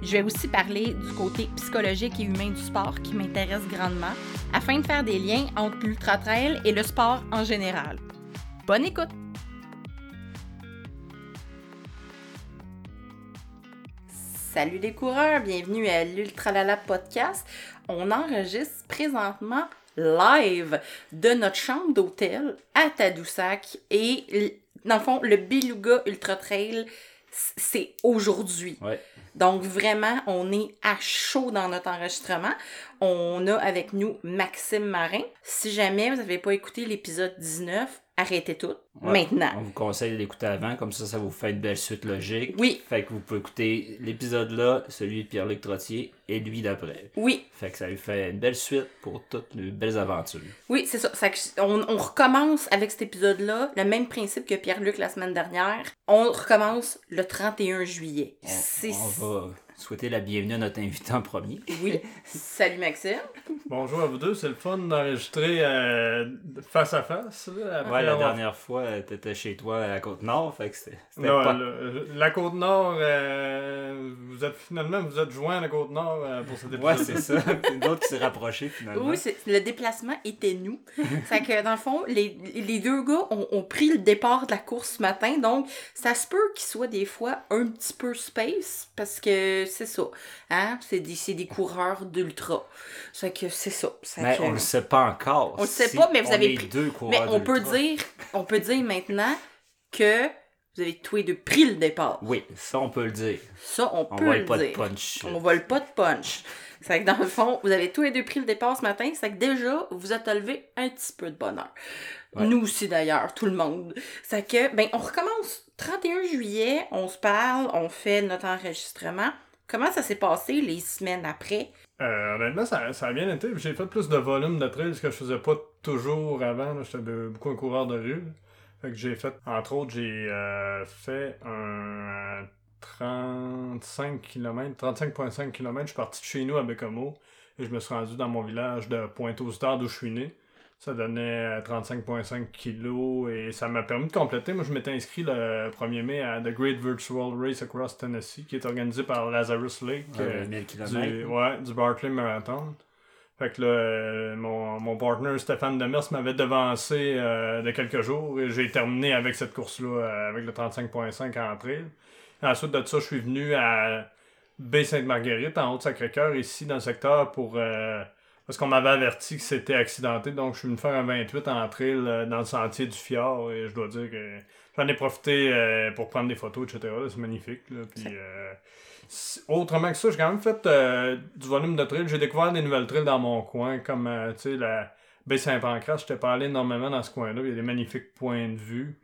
Je vais aussi parler du côté psychologique et humain du sport qui m'intéresse grandement afin de faire des liens entre l'ultra-trail et le sport en général. Bonne écoute! Salut les coureurs, bienvenue à l'Ultralala Podcast. On enregistre présentement live de notre chambre d'hôtel à Tadoussac et dans le fond, le Beluga Ultra Trail, c'est aujourd'hui. Ouais. Donc vraiment, on est à chaud dans notre enregistrement. On a avec nous Maxime Marin. Si jamais vous n'avez pas écouté l'épisode 19, arrêtez tout. Ouais, Maintenant. On vous conseille d'écouter avant, comme ça, ça vous fait une belle suite logique. Oui. Fait que vous pouvez écouter l'épisode là, celui de Pierre-Luc Trottier, et lui d'après. Oui, Fait que ça lui fait une belle suite pour toutes les belles aventures. oui, c'est ça. Ça que- on, on recommence avec cet épisode-là, le même principe que Pierre-Luc la semaine dernière. On recommence le 31 juillet. On, on va souhaiter la bienvenue à notre invité en premier. Oui. Salut Maxime. Bonjour à vous deux, c'est le fun d'enregistrer euh, face à face. Là, après Ouais, la avoir- dernière fois, euh, t'étais chez toi à la Côte-Nord, fait que c'était pas... le- la côte nord, euh, vous êtes finalement vous êtes joints à la côte nord euh, pour cet épisode. Ouais, c'est ça. D'autres qui s'est rapproché finalement. Oui, le déplacement était nous. c'est que dans le fond, les, les deux gars ont, ont pris le départ de la course ce matin, donc ça se peut qu'ils soient des fois un petit peu space, parce que c'est ça. Hein? C'est des, c'est des coureurs d'ultra. C'est que c'est ça. C'est Mais que- on le sait pas encore. On le sait si pas, mais vous avez pris- deux Mais on peut dire, on peut dire maintenant que vous avez tous les deux pris le départ. Oui, ça on peut le dire. Ça, on, On peut vole le pas de punch. On vole pas de punch. C'est que dans le fond, vous avez tous les deux pris le départ ce matin. C'est que déjà, vous êtes levé un petit peu de bonheur. Ouais. Nous aussi d'ailleurs, tout le monde. C'est que, ben, on recommence 31 juillet, on se parle, on fait notre enregistrement. Comment ça s'est passé les semaines après? Euh, honnêtement, ça, ça a bien été. J'ai fait plus de volume de trail, ce que je faisais pas toujours avant. J'étais beaucoup un coureur de rue. Fait que j'ai fait, entre autres, j'ai euh, fait un euh, 35 km, 35,5 km. Je suis parti de chez nous à Bécomo et je me suis rendu dans mon village de Pointe-aux-Stars d'où je suis né. Ça donnait euh, 35,5 kilos et ça m'a permis de compléter. Moi, je m'étais inscrit le 1er mai à The Great Virtual Race Across Tennessee qui est organisé par Lazarus Lake. euh, Ouais, 1000 du, km. ouais, du Barclay Marathon. Fait que là, euh, mon, mon partner Stéphane Demers m'avait devancé euh, de quelques jours et j'ai terminé avec cette course-là, euh, avec le 35.5 en trail. Ensuite de ça, je suis venu à Baie-Sainte-Marguerite, en Haute-Sacré-Cœur, ici dans le secteur, pour euh, parce qu'on m'avait averti que c'était accidenté. Donc, je suis venu faire un 28 en trail euh, dans le sentier du fjord et je dois dire que j'en ai profité euh, pour prendre des photos, etc. C'est magnifique. Là. Puis, euh, autrement que ça, j'ai quand même fait euh, du volume de trail. J'ai découvert des nouvelles trails dans mon coin, comme euh, tu sais, la baie Saint-Pancras. Je pas allé énormément dans ce coin-là. Il y a des magnifiques points de vue.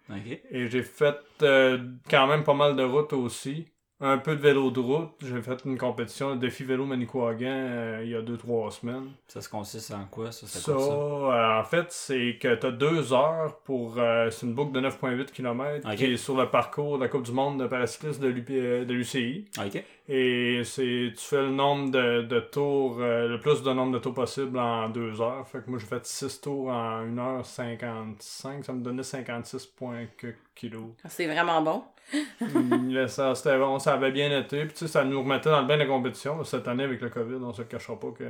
Et j'ai fait quand même pas mal de routes aussi. Un peu de vélo de route. J'ai fait une compétition de défi vélo Manicouagan euh, il y a 2-3 semaines. Ça se consiste en quoi, ça? Ça, ça? euh, en fait, c'est que tu as deux heures pour. euh, c'est une boucle de 9,8 km qui est sur le parcours de la Coupe du Monde de paracyclisme de l'UCI. Ok. Et c'est tu fais le nombre de, de tours, euh, le plus de nombre de tours possible en deux heures. Fait que moi j'ai fait 6 tours en 1h55, ça me donnait 56 points que kilos. C'est vraiment bon. Là, ça, c'était bon, ça avait bien été. Puis tu sais, ça nous remettait dans le bain de la compétition. Cette année avec le COVID, on se le cachera pas que.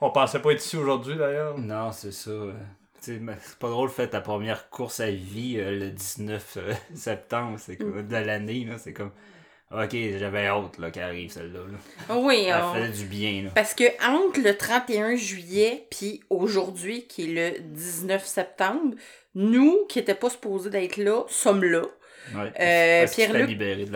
On pensait pas être ici aujourd'hui d'ailleurs. Non, c'est ça. tu sais, mais c'est pas drôle de faire ta première course à vie euh, le 19 euh, septembre, c'est comme de l'année, là, c'est comme OK, j'avais hâte là qu'elle arrive celle-là. Là. Oui, Elle on- faisait du bien là. Parce que entre le 31 juillet puis aujourd'hui, qui est le 19 septembre, nous, qui n'étaient pas supposés d'être là, sommes là. Ouais. Euh, Pierre-Luc-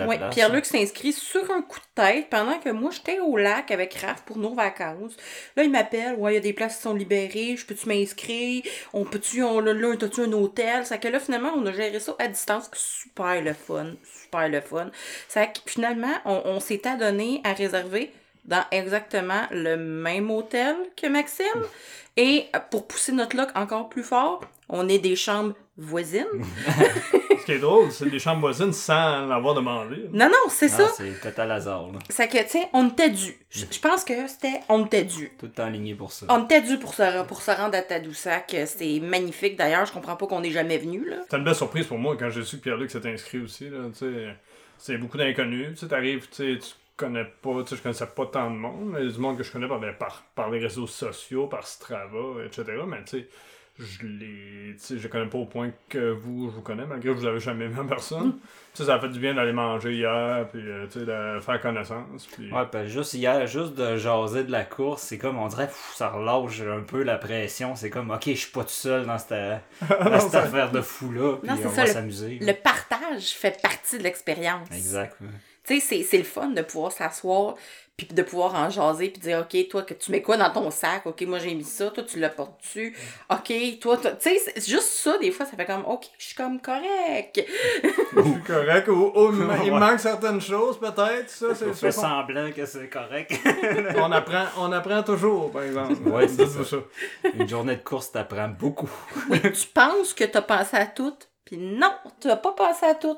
Ouais, place. Pierre-Luc s'inscrit sur un coup de tête pendant que moi, j'étais au lac avec Raph pour nos vacances. Là, il m'appelle. Ouais, il y a des places qui sont libérées. Je peux-tu m'inscrire? On peut-tu, on, là, là, t'as-tu un hôtel? C'est que là, finalement, on a géré ça à distance. Super le fun. Super le fun. Que finalement, on, on s'est adonné à réserver dans exactement le même hôtel que Maxime. Et pour pousser notre look encore plus fort, on est des chambres voisines. Ce qui est drôle, c'est des chambres voisines sans l'avoir demandé. Non, non, c'est ça. c'est total hasard, là. C'est que, sais, on était dû. Je je pense que c'était on était dû. Tout aligné pour ça. On était dû pour se, pour se rendre à Tadoussac. C'est magnifique. D'ailleurs, je comprends pas qu'on n'est jamais venu, là. C'était une belle surprise pour moi quand j'ai su que Pierre-Luc s'était inscrit aussi. Là, c'est beaucoup d'inconnus. Tu sais, t'arrives, tu sais, tu connais pas, tu sais, je connaissais pas tant de monde. mais du monde que je connais par, par les réseaux sociaux, par Strava, etc. Mais tu sais, je les. Tu sais, je connais pas au point que vous, je vous connais, malgré que vous avez jamais vu en personne. Tu sais, ça a fait du bien d'aller manger hier, puis euh, tu sais, de faire connaissance. Puis... Ouais, ben juste hier, juste de jaser de la course, c'est comme, on dirait, pff, ça relâche un peu la pression. C'est comme, ok, je suis pas tout seul dans cette, dans cette ça- affaire de fou-là, puis Non, c'est on ça, va le- s'amuser. Le partage fait partie de l'expérience. Exact. ouais. Tu sais, c'est- c'est le fun de pouvoir s'asseoir, puis de pouvoir en jaser, puis dire, OK, toi, que tu mets quoi dans ton sac? OK, moi, j'ai mis ça. Toi, tu le portes-tu? OK, toi, tu sais, c'est juste ça, des fois, ça fait comme, OK, je suis comme correct. Je suis correct. Ou, ou il manque certaines choses, peut-être. Ça, c'est fait ça. semblant que c'est correct. on apprend, on apprend toujours, par exemple. Ouais, c'est Dites-vous ça. Une journée de course t'apprend beaucoup. tu penses que t'as pensé à tout, puis non, tu as pas pensé à tout.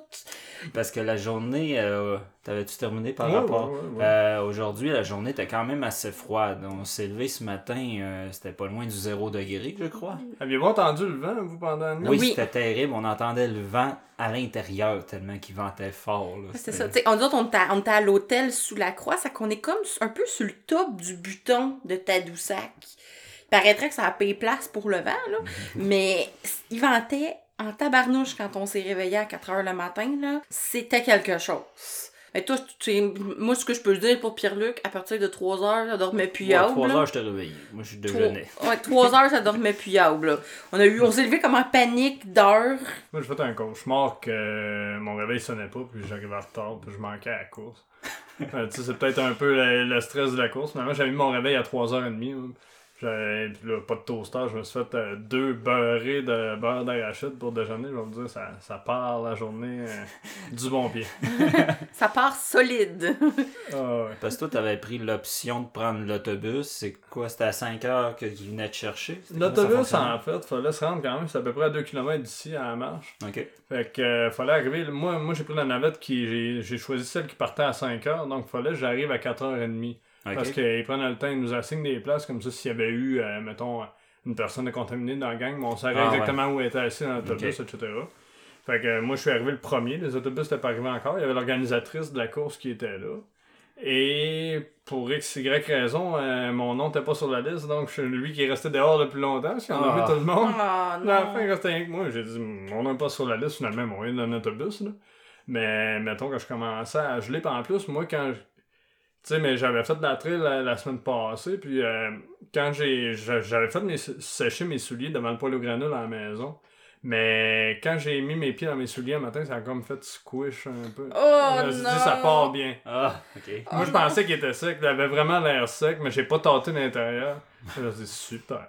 Parce que la journée, euh, t'avais-tu terminé par Ouais, rapport? ouais, ouais, ouais. Euh, Aujourd'hui, la journée était quand même assez froide. On s'est levé ce matin, euh, c'était pas loin du zéro degré, je crois. Aviez-vous entendu le vent, vous, pendant la nuit? Oui, Oui. c'était terrible. On entendait le vent à l'intérieur tellement qu'il ventait fort. C'est ça. Tu sais, on dit on était à, on était à l'hôtel sous la croix, c'est qu'on est comme un peu sur le top du buton de Tadoussac. Il paraîtrait que ça a payé place pour le vent, là. mais il ventait en tabarnouche quand on s'est réveillé à 4 heures le matin, là. C'était quelque chose. Mais toi, tu sais, moi, ce que je peux dire pour Pierre-Luc, à partir de 3 heures, ça dormait plus Ouais, à trois heures, je t'ai réveillé. Moi, je déjeunais. Ouais, 3 heures, ça dormait plus là. On a eu, on s'est levé comme en panique d'heures. Moi, j'ai fait un cauchemar que mon réveil sonnait pas, puis j'arrivais en retard, puis je manquais à la course. Euh, tu sais, c'est peut-être un peu le, le stress de la course. Mais moi, j'avais mis mon réveil à 3h30. hein. J'avais puis là, pas de toaster. Je me suis fait euh, deux beurrés de beurre d'arachide pour déjeuner. Je vais vous dire, ça, ça part la journée euh, du bon pied. Ça part solide. Ah, ouais. Parce que toi, t'avais pris l'option de prendre l'autobus. C'est quoi? C'était à 5 heures que tu venais te chercher? L'autobus, en fait, fallait se rendre quand même. C'est à peu près à 2 km d'ici à la marche. Ok. Fait que euh, fallait arriver. Moi, moi j'ai pris la navette qui. J'ai, j'ai choisi celle qui partait à 5h. Donc fallait que j'arrive à 4h30. Parce qu'ils prennent le temps, ils nous assignent des places comme ça. S'il y avait eu, euh, mettons, une personne contaminée dans la gang, mais on savait Ah, exactement où elle était assis dans l'autobus, etc. Fait que euh, moi, je suis arrivé le premier. Les autobus n'étaient pas arrivés encore. Il y avait l'organisatrice de la course qui était là. Et pour X, Y raison, euh, mon nom n'était pas sur la liste. Donc, je suis lui qui est resté dehors le plus longtemps. Parce qu'il en a Ah. vu tout le monde. Oh À la fin, il non. restait rien que moi. J'ai dit, mon nom n'est pas sur la liste, finalement, on est dans un autobus. Là. Mais mettons que je commençais à geler. Puis en plus, moi, quand. Tu sais, mais j'avais fait de la trail la, la semaine passée. Puis euh, quand j'ai. j'a- J'avais fait mes, sécher mes souliers devant le poêle au granule à la maison. Mais quand j'ai mis mes pieds dans mes souliers un matin, ça a comme fait squish un peu. Oh je me suis non. dit, ça part bien. Ah, ok. Moi, je non. pensais qu'il était sec. Il avait vraiment l'air sec, mais j'ai pas tâté l'intérieur. Je dis super.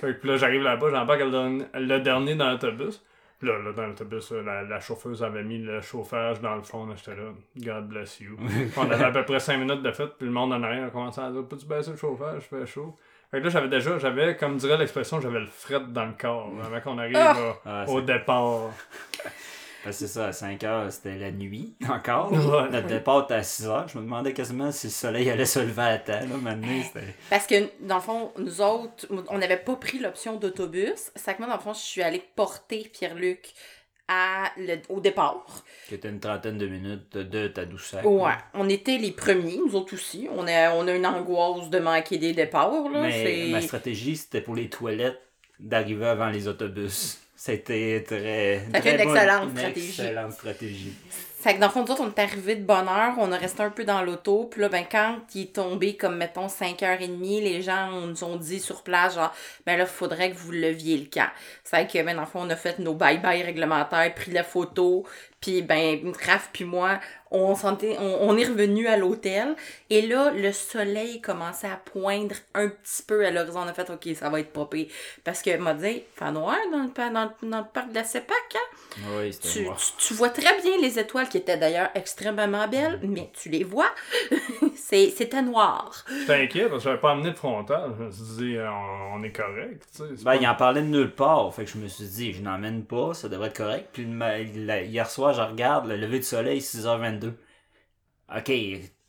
Fait que puis là, j'arrive là-bas, j'embarque le dernier dans l'autobus. Puis Là, là, dans l'autobus, la, la chauffeuse avait mis le chauffage dans le fond. J'étais là, God bless you. On avait à peu près 5 minutes de fête, puis le monde en arrière a commencé à dire Peux-tu baisser le chauffage Je fais chaud. Fait que là, j'avais déjà, j'avais, comme dirait l'expression, j'avais le fret dans le corps avant qu'on arrive Ah! Ah, au départ. Parce que c'est ça, à 5 heures, c'était la nuit encore. Ouais. Notre départ était à 6 heures. Je me demandais quasiment si le soleil allait se lever à temps. Là, maintenant, c'était. Parce que, dans le fond, nous autres, on n'avait pas pris l'option d'autobus. C'est que moi, dans le fond, je suis allée porter Pierre-Luc à le, au départ. Qui était une trentaine de minutes de Tadoussac. Ouais. On était les premiers, nous autres aussi. On a, on a une angoisse de manquer des départs, là. Mais ma stratégie, c'était pour les toilettes d'arriver avant les autobus. C'était très. Très une bonne- excellente une stratégie. excellente stratégie. Fait que dans le fond, nous autres, on est arrivés de bonne heure, on a resté un peu dans l'auto, puis là, ben, quand il est tombé comme, mettons, 5h30, les gens nous ont dit sur place, genre, ben là, faudrait que vous leviez le camp. C'est que, ben, dans le fond, on a fait nos bye-bye réglementaires, pris la photo, puis ben, Raph puis moi, on, sentait, on, on est revenu à l'hôtel, et là, le soleil commençait à poindre un petit peu à l'horizon. On a fait, OK, ça va être pire. Parce que, m'a dit, fait noir dans le, dans, dans le parc de la CEPAC, hein? Oui, c'était Tu, noir. tu, tu vois très bien les étoiles. qui étaient d'ailleurs extrêmement belles, mais tu les vois, c'était noir. J'étais inquiet parce que j'avais pas amené de frontal. Je me suis dit, euh, on, on est correct. tu sais, c'est Ben, pas- il en parlait de nulle part. Fait que je me suis dit, je n'emmène pas, ça devrait être correct. Puis hier soir, je regarde le lever du soleil, 6h22. Ok,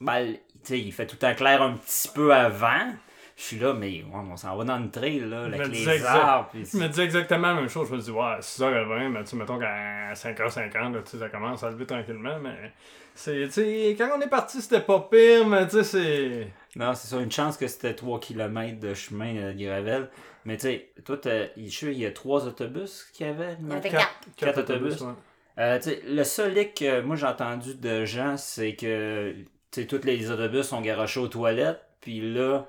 ben, tu sais, il fait tout temps clair un petit peu avant. Je suis là, mais ouais, on s'en va dans le trail, là, avec me les arbres. puis- Je me disais exactement la même chose. Je me dis, ouais, 6h20, mais tu mettons qu'à 5h50, là, tu sais, ça commence à lever tranquillement, mais. C'est, tu sais, quand on est parti, c'était pas pire, mais tu sais, c'est. Non, c'est ça, une chance que c'était 3 km de chemin euh, de Gravel. Mais tu sais, toi, t'as- je suis sûr, il y a trois autobus qu'il y avait. Il y avait Quatre. quatre. Quatre autobus. ouais. Euh, tu sais, le seul hic que moi j'ai entendu de gens, c'est que tu sais, tous les autobus sont garochés aux toilettes, puis là,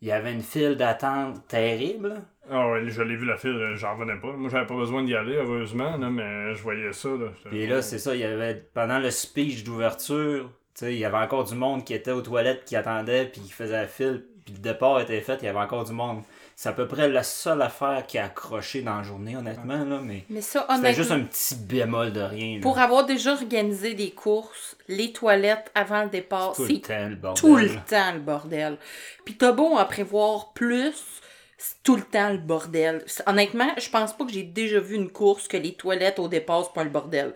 il y avait une file d'attente terrible. Ah ouais, je l'ai vu la file, euh, j'en revenais pas. Moi, j'avais pas besoin d'y aller, heureusement, là, mais je voyais ça. Là, Puis là, c'est ça, il y avait pendant le speech d'ouverture, tu sais, il y avait encore du monde qui était aux toilettes, qui attendait, puis qui faisait la file, puis le départ était fait, il y avait encore du monde. C'est à peu près la seule affaire qui a accroché dans la journée, honnêtement, là, mais Mais ça, c'était juste un petit bémol de rien. là. pour avoir déjà organisé des courses, les toilettes avant le départ, tout le c'est temps, le bordel. tout le temps le bordel. Puis t'as beau en prévoir plus, c'est tout le temps le bordel. Honnêtement, je pense pas que j'ai déjà vu une course que les toilettes au départ, c'est pas le bordel.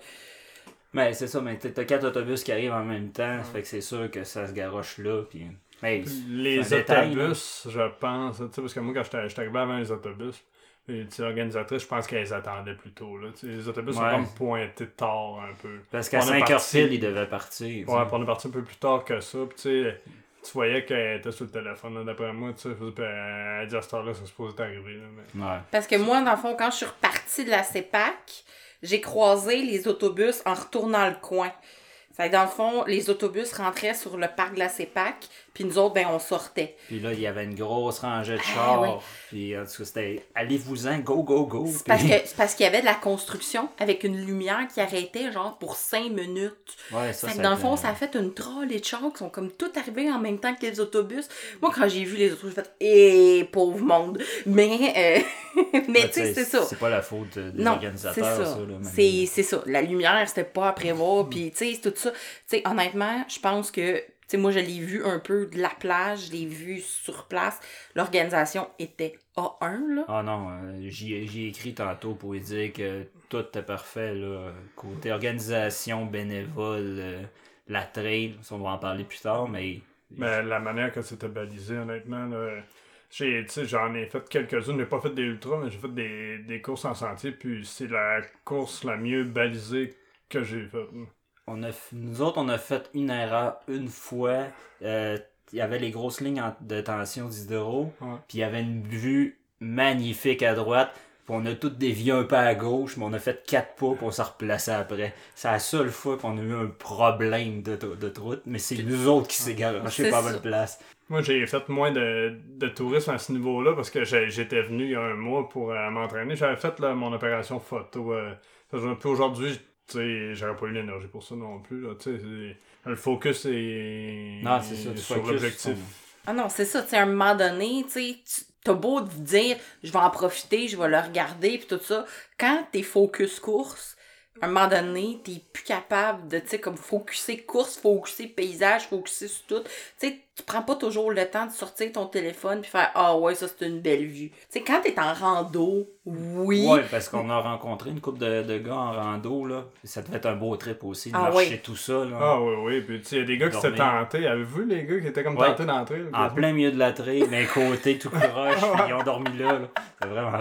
Mais c'est ça, mais t'as quatre autobus qui arrivent en même temps, ça fait que c'est sûr que ça se garoche là, puis... Hey, Les détail, autobus, je pense, tu sais, parce que moi, quand j'étais j'étais arrivé avant les autobus, les tu sais, organisatrices, je pense qu'elles attendaient plus tôt. Là. Les autobus Ouais. sont comme pointés tard un peu. Parce qu'à On est 5h parti- ils devaient partir. Ouais, puis on est parti un peu plus tard que ça. Puis tu voyais qu'elle était sur le téléphone, là, d'après moi. Tu sais, puis elle dit à cette heure-là, ça se supposait arriver. Là, mais... Ouais. Parce que moi, dans le fond, quand je suis repartie de la CEPAC, j'ai croisé les autobus en retournant le coin. Fait que dans le fond, les autobus rentraient sur le parc de la CEPAC, puis nous autres, ben, on sortait. Puis là, il y avait une grosse rangée de Ah, chars. Puis en tout cas, c'était allez-vous-en, go, go, go. C'est Puis- parce que c'est parce qu'il y avait de la construction avec une lumière qui arrêtait genre pour cinq minutes. Ouais, ça, Fait que ça dans le fond, ça a fait une trolley de chars qui sont comme tout arrivés en même temps que les autobus. Moi, quand j'ai vu les autobus, j'ai fait Eh, pauvre monde! Mais, euh, mais tu sais, c'est ça. C'est pas la faute euh, des Non, organisateurs, ça. C'est c'est ça. La lumière, c'était pas à prévoir. Puis, tu sais, c'est tout ça. Tu sais, honnêtement, je pense que, tu sais, moi, je l'ai vu un peu de la plage, je l'ai vu sur place. L'organisation était A1, là. Ah non, euh, j'y ai- j'y ai écrit tantôt pour lui dire que tout était parfait, là. Côté organisation, bénévole, euh, la trail, ça, on va en parler plus tard, mais... mais la manière que c'était balisé, honnêtement, là, j'ai, j'en ai fait quelques-unes. J'ai pas fait des ultras, mais j'ai fait des, des courses en sentier. Puis c'est la course la mieux balisée que j'ai faite. On a, nous autres, on a fait une erreur une fois. Euh, Il y avait les grosses lignes en- de tension d'hydro. Ouais. Puis il y avait une vue magnifique à droite. Puis on a tout dévié un peu à gauche, mais on a fait quatre pas pour on s'est replacé après. C'est la seule fois qu'on a eu un problème de, de route, mais c'est nous autres qui s'est C'est pas à bonne place. Moi, j'ai fait moins de, de tourisme à ce niveau-là parce que j'étais venu il y a un mois pour euh, m'entraîner. J'avais fait là, mon opération photo. Euh, puis aujourd'hui, tu sais, j'aurais pas eu l'énergie pour ça non plus. Là, tu sais, c'est- le focus est, Non, c'est ça, sur l'objectif. Ah non, c'est ça, tu sais, à un moment donné, tu sais, tu- t'as beau te dire, je vais en profiter, je vais le regarder, puis tout ça. Quand t'es focus course, à un moment donné, t'es plus capable de, tu sais, comme focuser course, focuser paysage, focuser sur tout. Tu sais, tu prends pas toujours le temps de sortir ton téléphone puis faire Ah ouais, ça c'est une belle vue. Tu sais, quand t'es en rando, oui. Ouais, parce qu'on a rencontré une couple de, de gars en rando, là. Ça devait être un beau trip aussi, de Ah marcher tout ça, là. Ah oui, oui. Puis tu sais, il y a des gars qui s'étaient tentés. Avez-vous vu les gars qui étaient comme Ouais. tentés d'entrer? là, En plein milieu de la trail, d'un côté tout croche, ils ont dormi là, là. C'est vraiment...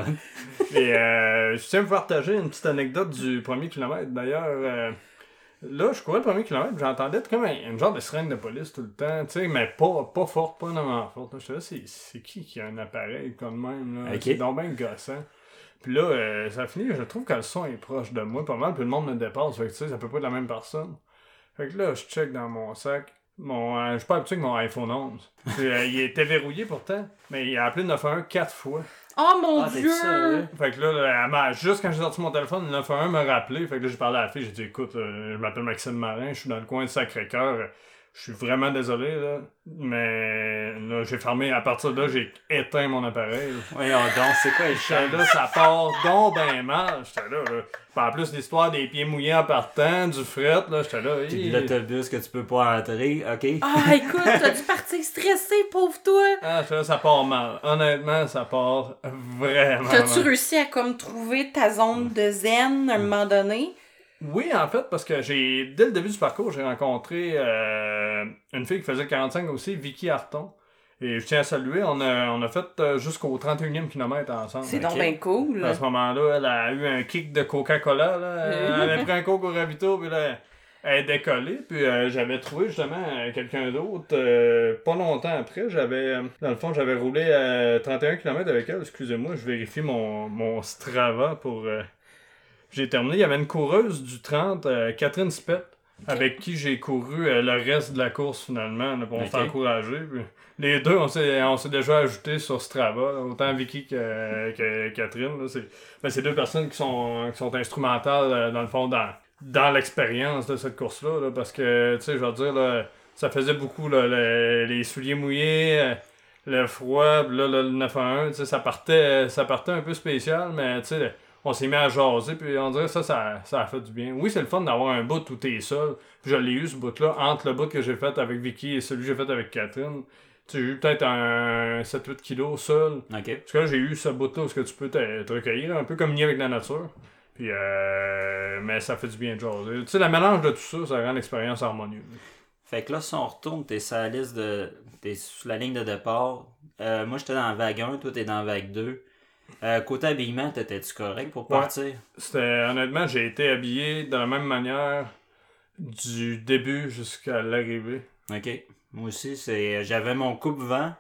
Et euh, je tiens à vous partager une petite anecdote du premier kilomètre. D'ailleurs, euh, là, je courais le premier kilomètre, j'entendais comme un, une genre de sirène de police tout le temps, tu sais, mais pas, pas forte, pas vraiment forte. J'étais là, c'est, c'est qui qui a un appareil comme même, là? Ok. C'est donc bien gossant. Puis là, euh, ça finit, je trouve que le son est proche de moi pas mal, puis le monde me dépasse, fait que tu sais, ça peut pas être la même personne. Fait que là, je check dans mon sac. Mon, euh, je suis pas habitué avec mon iPhone 11. Puis, euh, il était verrouillé pourtant, mais il a appelé le 911 quatre fois. Oh mon Ah, dieu! sérieux? Fait que là, elle juste quand j'ai sorti mon téléphone, le 911 m'a rappelé. Fait que là, j'ai parlé à la fille. J'ai dit, écoute, euh, je m'appelle Maxime Marin, je suis dans le coin de Sacré-Cœur. Je suis vraiment désolé, là. Mais là, j'ai fermé. À partir de là, j'ai éteint mon appareil. Oui, donc, c'est quoi les J'étais là, ça part donc ben mal. J'étais là, là. Puis en plus, l'histoire des pieds mouillés en partant, du fret, là, j'étais là. Puis l'autobus que tu peux pas entrer, ok? Ah, écoute, t'as dû partir stressé, pauvre toi. Ah, là, ça part mal. Honnêtement, ça part vraiment T'as-tu mal. réussi à comme trouver ta zone de zen à un moment donné? Oui, en fait, parce que j'ai dès le début du parcours, j'ai rencontré euh, une fille qui faisait 45 aussi, Vicky Harton. Et je tiens à saluer, on a, on a fait euh, jusqu'au 31e kilomètre ensemble. C'est donc bien cool. À ce moment-là, elle a eu un kick de Coca-Cola. là. Elle avait pris un coke au ravito, puis là, elle est décollée. Puis euh, j'avais trouvé justement quelqu'un d'autre euh, pas longtemps après. J'avais, dans le fond, j'avais roulé à 31 km avec elle. Excusez-moi, je vérifie mon, mon Strava pour. J'ai terminé. Il y avait une coureuse du 30, euh, Catherine Spett, avec qui j'ai couru euh, le reste de la course finalement, là, pour Ok. s'encourager. Puis les deux, on s'est, on s'est déjà ajoutés sur Strava, là, autant Vicky que, que Catherine. là. c'est, ben, c'est deux personnes qui sont, qui sont instrumentales, euh, dans le fond, dans, dans l'expérience de cette course-là. là, parce que, tu sais, je veux dire, là, ça faisait beaucoup là, le- les souliers mouillés, le froid, là, le 9 à 1, tu sais, ça partait, ça partait un peu spécial, mais tu sais, on s'est mis à jaser, puis on dirait que ça, ça, ça a fait du bien. Oui, c'est le fun d'avoir un bout où t'es seul. Puis je l'ai eu, ce bout-là, entre le bout que j'ai fait avec Vicky et celui que j'ai fait avec Catherine. Tu eu peut-être un 7-8 kilos seul. Parce que là, j'ai eu ce bout-là où ce que tu peux te, te recueillir, un peu comme nier avec la nature. Puis, euh, mais ça fait du bien de jaser. Tu sais, le mélange de tout ça, ça rend l'expérience harmonieuse. Fait que là, si on retourne, t'es sur la liste de. T'es sur la ligne de départ. Euh, moi, j'étais dans la vague 1, toi, t'es dans la vague 2. Euh, côté habillement, t'étais-tu correct pour Ouais. partir? C'était, honnêtement, j'ai été habillé de la même manière du début jusqu'à l'arrivée. Ok. Moi aussi, c'est. J'avais mon coupe-vent,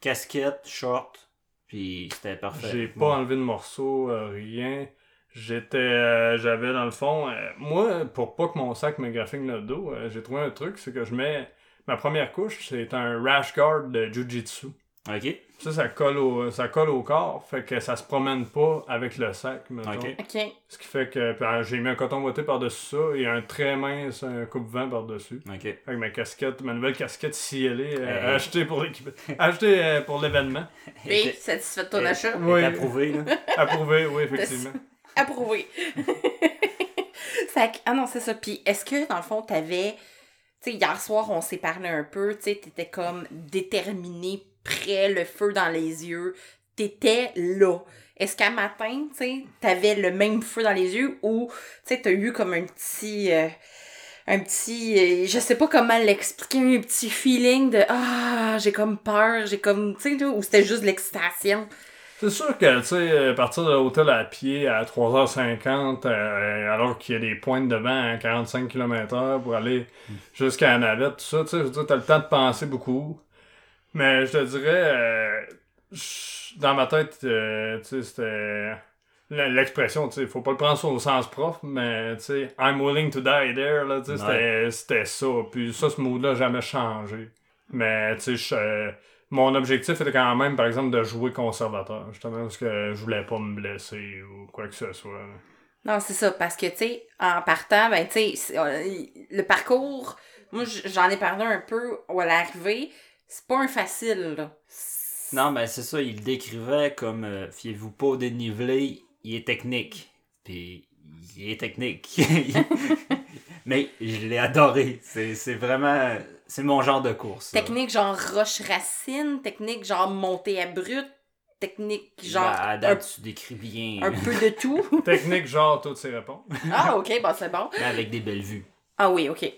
casquette, short, puis c'était parfait. J'ai pas enlevé de morceaux, euh, rien. J'étais, euh, j'avais dans le fond, moi, pour pas que mon sac me graphique le dos, j'ai trouvé un truc, c'est que je mets, ma première couche, c'est un rash guard de Jiu-Jitsu. Ok. Ça, ça colle au, ça colle au corps, fait que ça se promène pas avec le sac, mettons. Ok. OK. Ce qui fait que, euh, j'ai mis un coton ouaté par-dessus ça et un très mince, un coupe-vent par-dessus. Ok. Avec ma casquette, ma nouvelle casquette cielée, euh, Hey. achetée pour l'équipe, achetée euh, pour l'événement. Était- satisfait de ton achat? Oui. approuvé, là. Approuvé, oui, effectivement. Approuvé. fait que- ah non, c'est ça. Puis est-ce que, dans le fond, t'avais... Tu sais, hier soir, on s'est parlé un peu. Tu sais, t'étais comme déterminé, prêt, le feu dans les yeux. T'étais là. Est-ce qu'à matin, tu sais, t'avais le même feu dans les yeux ou, tu sais, t'as eu comme un petit... euh, un petit... euh, je sais pas comment l'expliquer, un petit feeling de « Ah, j'ai comme peur, j'ai comme... » Tu sais, ou c'était juste l'excitation? C'est sûr que, tu sais, partir de l'hôtel à pied à 3h50, euh, alors qu'il y a des pointes de vent à 45 km/h pour aller jusqu'à la navette, tout ça, tu sais, je veux dire, t'as le temps de penser beaucoup. Mais je te dirais, euh, dans ma tête, euh, tu sais, c'était. L'expression, tu sais, faut pas le prendre au sens prof, mais tu sais, I'm willing to die there, là, tu sais, c'était- c'était ça. Puis ça, ce mot-là n'a jamais changé. Mais, tu sais, euh, mon objectif était quand même, par exemple, de jouer conservateur, justement, parce que je voulais pas me blesser ou quoi que ce soit. là. Non, c'est ça, parce que, tu sais, en partant, ben, tu sais, euh, le parcours, moi, j'en ai parlé un peu à l'arrivée, c'est pas un facile, là. Non, ben c'est ça, il le décrivait comme euh, fiez-vous pas au dénivelé, il est technique. Puis il est technique. Mais je l'ai adoré. C'est c'est vraiment. C'est mon genre de course. ça. Technique genre roche-racine, technique genre montée à brut, technique genre Ben, à un, tu décris bien. un peu de tout. Technique, genre, toutes ces réponses. ah, ok, bon, c'est bon. Mais avec des belles vues. Ah oui, ok.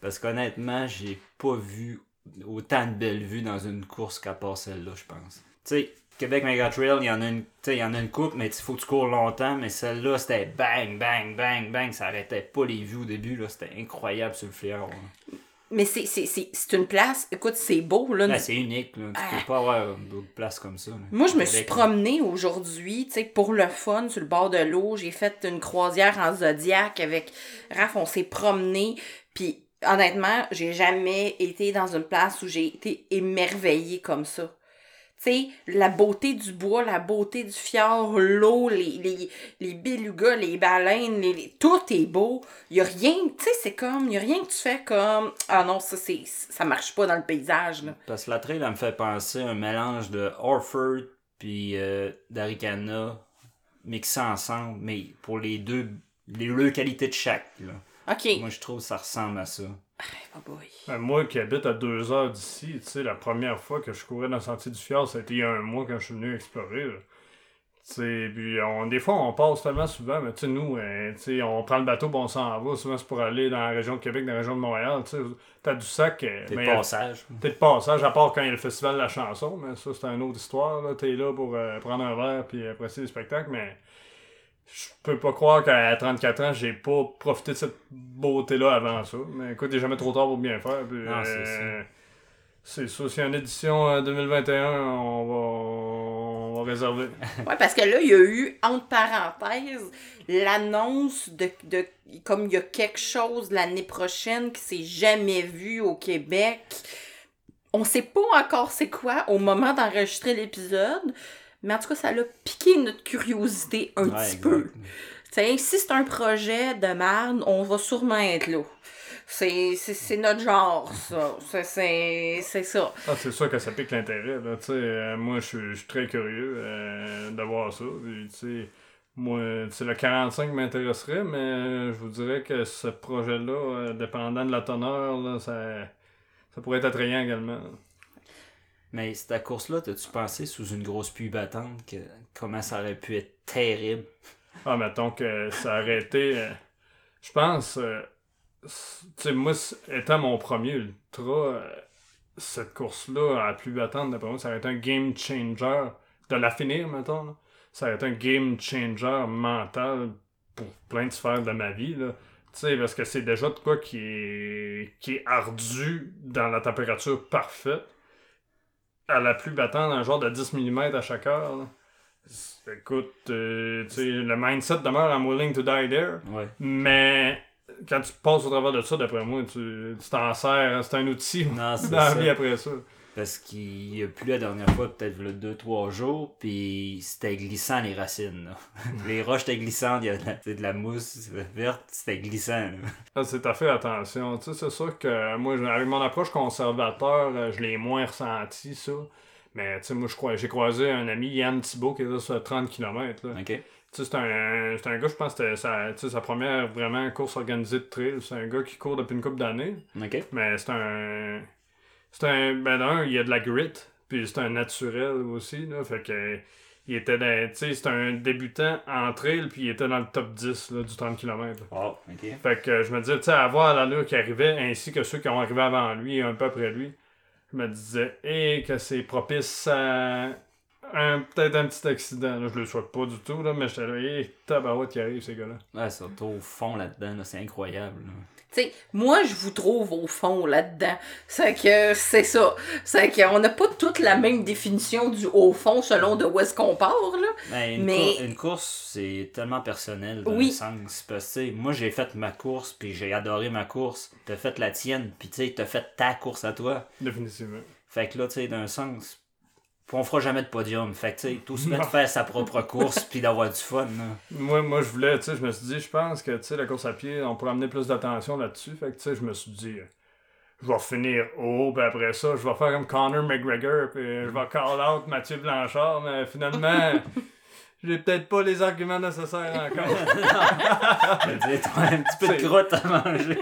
Parce qu'honnêtement, j'ai pas vu autant de belles vues dans une course qu'à part celle-là, je pense. Tu sais, Québec Mega Trail, il y en a une, il y en a une coupe, mais il faut que tu cours longtemps. Mais celle-là, c'était bang, bang, bang, bang. Ça arrêtait pas les vues au début, là. C'était incroyable sur le fléau. là. Mais c'est, c'est, c'est, c'est une place, écoute, c'est beau, là. Là, c'est unique, là. Tu Ah. peux pas avoir d'autres places comme ça. là. Moi, je me suis promenée aujourd'hui, tu sais, pour le fun, sur le bord de l'eau. J'ai fait une croisière en Zodiac avec Raph, on s'est promené. Puis, honnêtement, j'ai jamais été dans une place où j'ai été émerveillée comme ça. Tu sais, la beauté du bois, la beauté du fjord, l'eau, les, les, les belugas, les baleines, les, tout est beau. Il y a rien, tu sais, c'est comme, il a rien que tu fais comme, ah non, ça, c'est, ça marche pas dans le paysage. Parce que la trail, elle me fait penser à un mélange de Orford puis euh, d'Aricana mixés ensemble, mais pour les deux, les deux qualités de chaque, là. OK. Moi, je trouve que ça ressemble à ça. Oh boy. Ben, moi qui habite à deux heures d'ici, tu sais, la première fois que je courais dans le sentier du fjord, ça a été il y a un mois quand je suis venu explorer. là. Tu sais, puis on, des fois, on passe tellement souvent, mais tu sais, nous, euh, tu sais, on prend le bateau, puis on s'en va. Souvent, c'est pour aller dans la région de Québec, dans la région de Montréal. Tu sais, t'as du sac. euh, T'es mais de passage. T'es de passage, à part quand il y a le festival de la chanson, mais ça, c'est une autre histoire. Là. T'es là pour euh, prendre un verre, puis apprécier le spectacle, mais je peux pas croire qu'à 34 ans, j'ai pas profité de cette beauté-là avant ça. Mais écoute, il est jamais trop tard pour bien faire. Puis, Non, c'est euh, c'est ça. Si en édition euh, 2021, on va, on va réserver. Ouais, parce que là, il y a eu, entre parenthèses, l'annonce de, de comme il y a quelque chose l'année prochaine qui s'est jamais vu au Québec. On sait pas encore c'est quoi au moment d'enregistrer l'épisode, mais en tout cas, ça l'a piqué notre curiosité un Ouais, petit exact. peu. T'sais, si c'est un projet de marne, on va sûrement être là. C'est c'est- c'est notre genre, ça. C'est- C'est c'est ça. Ah, c'est sûr que ça pique l'intérêt. là. Tu sais, euh, moi, je suis- très curieux euh, de voir ça. Puis, tu sais, moi, le 45 m'intéresserait, mais euh, je vous dirais que ce projet-là, euh, dépendant de la teneur, là, ça, ça pourrait être attrayant également. Mais cette course-là, t'as-tu pensé sous une grosse pluie battante que comment ça aurait pu être terrible? Ah, mettons que ça aurait été. euh, je pense. euh, tu sais, moi, étant mon premier ultra, euh, cette course-là, à la pluie battante, d'après moi, ça aurait été un game changer. De la finir, mettons. Ça aurait été un game changer mental pour plein de sphères de ma vie. Là. Tu sais, parce que c'est déjà de quoi qui est ardu dans la température parfaite. À la pluie battante, un genre de 10 mm à chaque heure. là. Écoute, euh, tu sais, le mindset demeure I'm willing to die there. Ouais. Mais quand tu passes au travers de ça, d'après moi, tu t'en sers. C'est un outil Non, dans la vie après ça. Parce qu'il a plu la dernière fois, peut-être le 2-3 jours, puis c'était glissant les racines. là. les roches étaient glissantes, il y avait de la, c'est de la mousse verte, c'était glissant. là. Ça, c'est à fait attention. Tu sais, c'est sûr que moi, avec mon approche conservateur, euh, je l'ai moins ressenti, ça. Mais tu sais, moi, je crois- j'ai croisé un ami, Yann Thibault, qui est là sur 30 km. Là. Tu sais, c'est un, c'est un gars, je pense que c'était sa, tu sais, sa première vraiment course organisée de trail. C'est un gars qui court depuis une couple d'années. Mais c'est un. C'est un. Ben, d'un, il y a de la grit. Puis c'est un naturel aussi, là. Fait que. Il était dans. Tu sais, c'est un débutant en trail, puis il était dans le top 10 là, du 30 km. Wow, ok. Fait que je me disais, tu sais, à voir l'allure qui arrivait, ainsi que ceux qui ont arrivé avant lui et un peu après lui, je me disais, et que c'est propice à. Un, peut-être un petit accident. Là, je le souhaite pas du tout, là, mais j'étais là, hé, tabarouette qui arrive, ces gars-là. Ouais, surtout au fond là-dedans, là, c'est incroyable. là. Moi, je vous trouve au fond là-dedans. C'est que c'est ça. C'est qu'on n'a pas toute la même définition du au fond selon de où est-ce qu'on part, là. Ben, une, Mais- cour- une course, c'est tellement personnel dans Oui. le sens. Parce que, moi, j'ai fait ma course, puis j'ai adoré ma course. T'as fait la tienne, puis tu sais, t'as fait ta course à toi. Définitivement. Fait que là, tu sais, d'un sens, on fera jamais de podium. Fait que, tu sais, tout se met de faire sa propre course, puis d'avoir du fun. là. Moi, moi, je voulais, tu sais, je me suis dit, je pense que, tu sais, la course à pied, on pourrait amener plus d'attention là-dessus. Fait que, tu sais, je me suis dit, je vais finir haut, puis après ça, je vais faire comme Conor McGregor, puis je vais call out Mathieu Blanchard, mais finalement, j'ai peut-être pas les arguments nécessaires encore. T'as un petit peu de C'est- croûte à manger.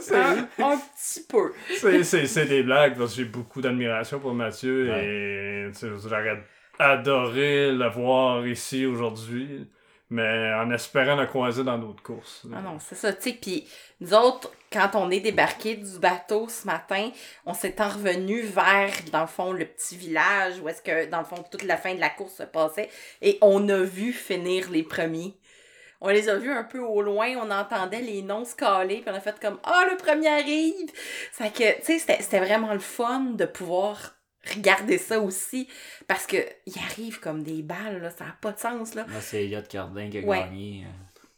C'est- Un, un petit peu. c'est- c'est c'est des blagues, parce que j'ai beaucoup d'admiration pour Mathieu, Ouais. et, j'aurais adoré le voir ici aujourd'hui, mais en espérant le croiser dans d'autres courses. Ah non, c'est ça, tu sais. Puis nous autres, quand on est débarqué du bateau ce matin, on s'est en revenu vers, dans le fond, le petit village où est-ce que, dans le fond, toute la fin de la course se passait. Et on a vu finir les premiers. On les a vus un peu au loin, on entendait les noms se caler, puis on a fait comme Ah, le premier arrive! C'est que, tu sais, c'était vraiment le fun de pouvoir regarder ça aussi, parce que il arrive comme des balles, là, ça n'a pas de sens, là. Là, c'est Elliot Cardin qui a Ouais. gagné.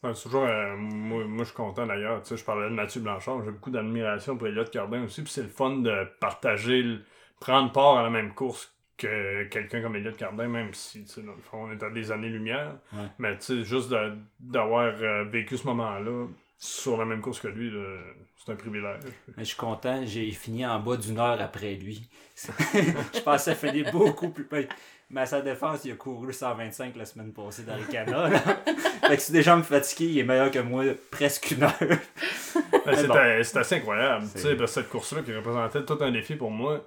Ouais, c'est toujours, euh, moi, moi, je suis content d'ailleurs. Tu sais, je parlais de Mathieu Blanchard, j'ai beaucoup d'admiration pour Elliot Cardin aussi. Puis c'est le fun de partager, le- prendre part à la même course que quelqu'un comme Elliot Cardin, même si, tu sais, dans le fond, on est à des années-lumière. Ouais. Mais, tu sais, juste de- d'avoir euh, vécu ce moment-là sur la même course que lui, c'est un privilège. Mais je suis content, j'ai fini en bas d'une heure après lui. je pensais finir beaucoup plus. Mais à sa défense, il a couru 125 la semaine passée dans le Cana. là. fait que si déjà me fatigué, il est meilleur que moi presque une heure. Ben, c'est bon. assez incroyable, cette course-là qui représentait tout un défi pour moi.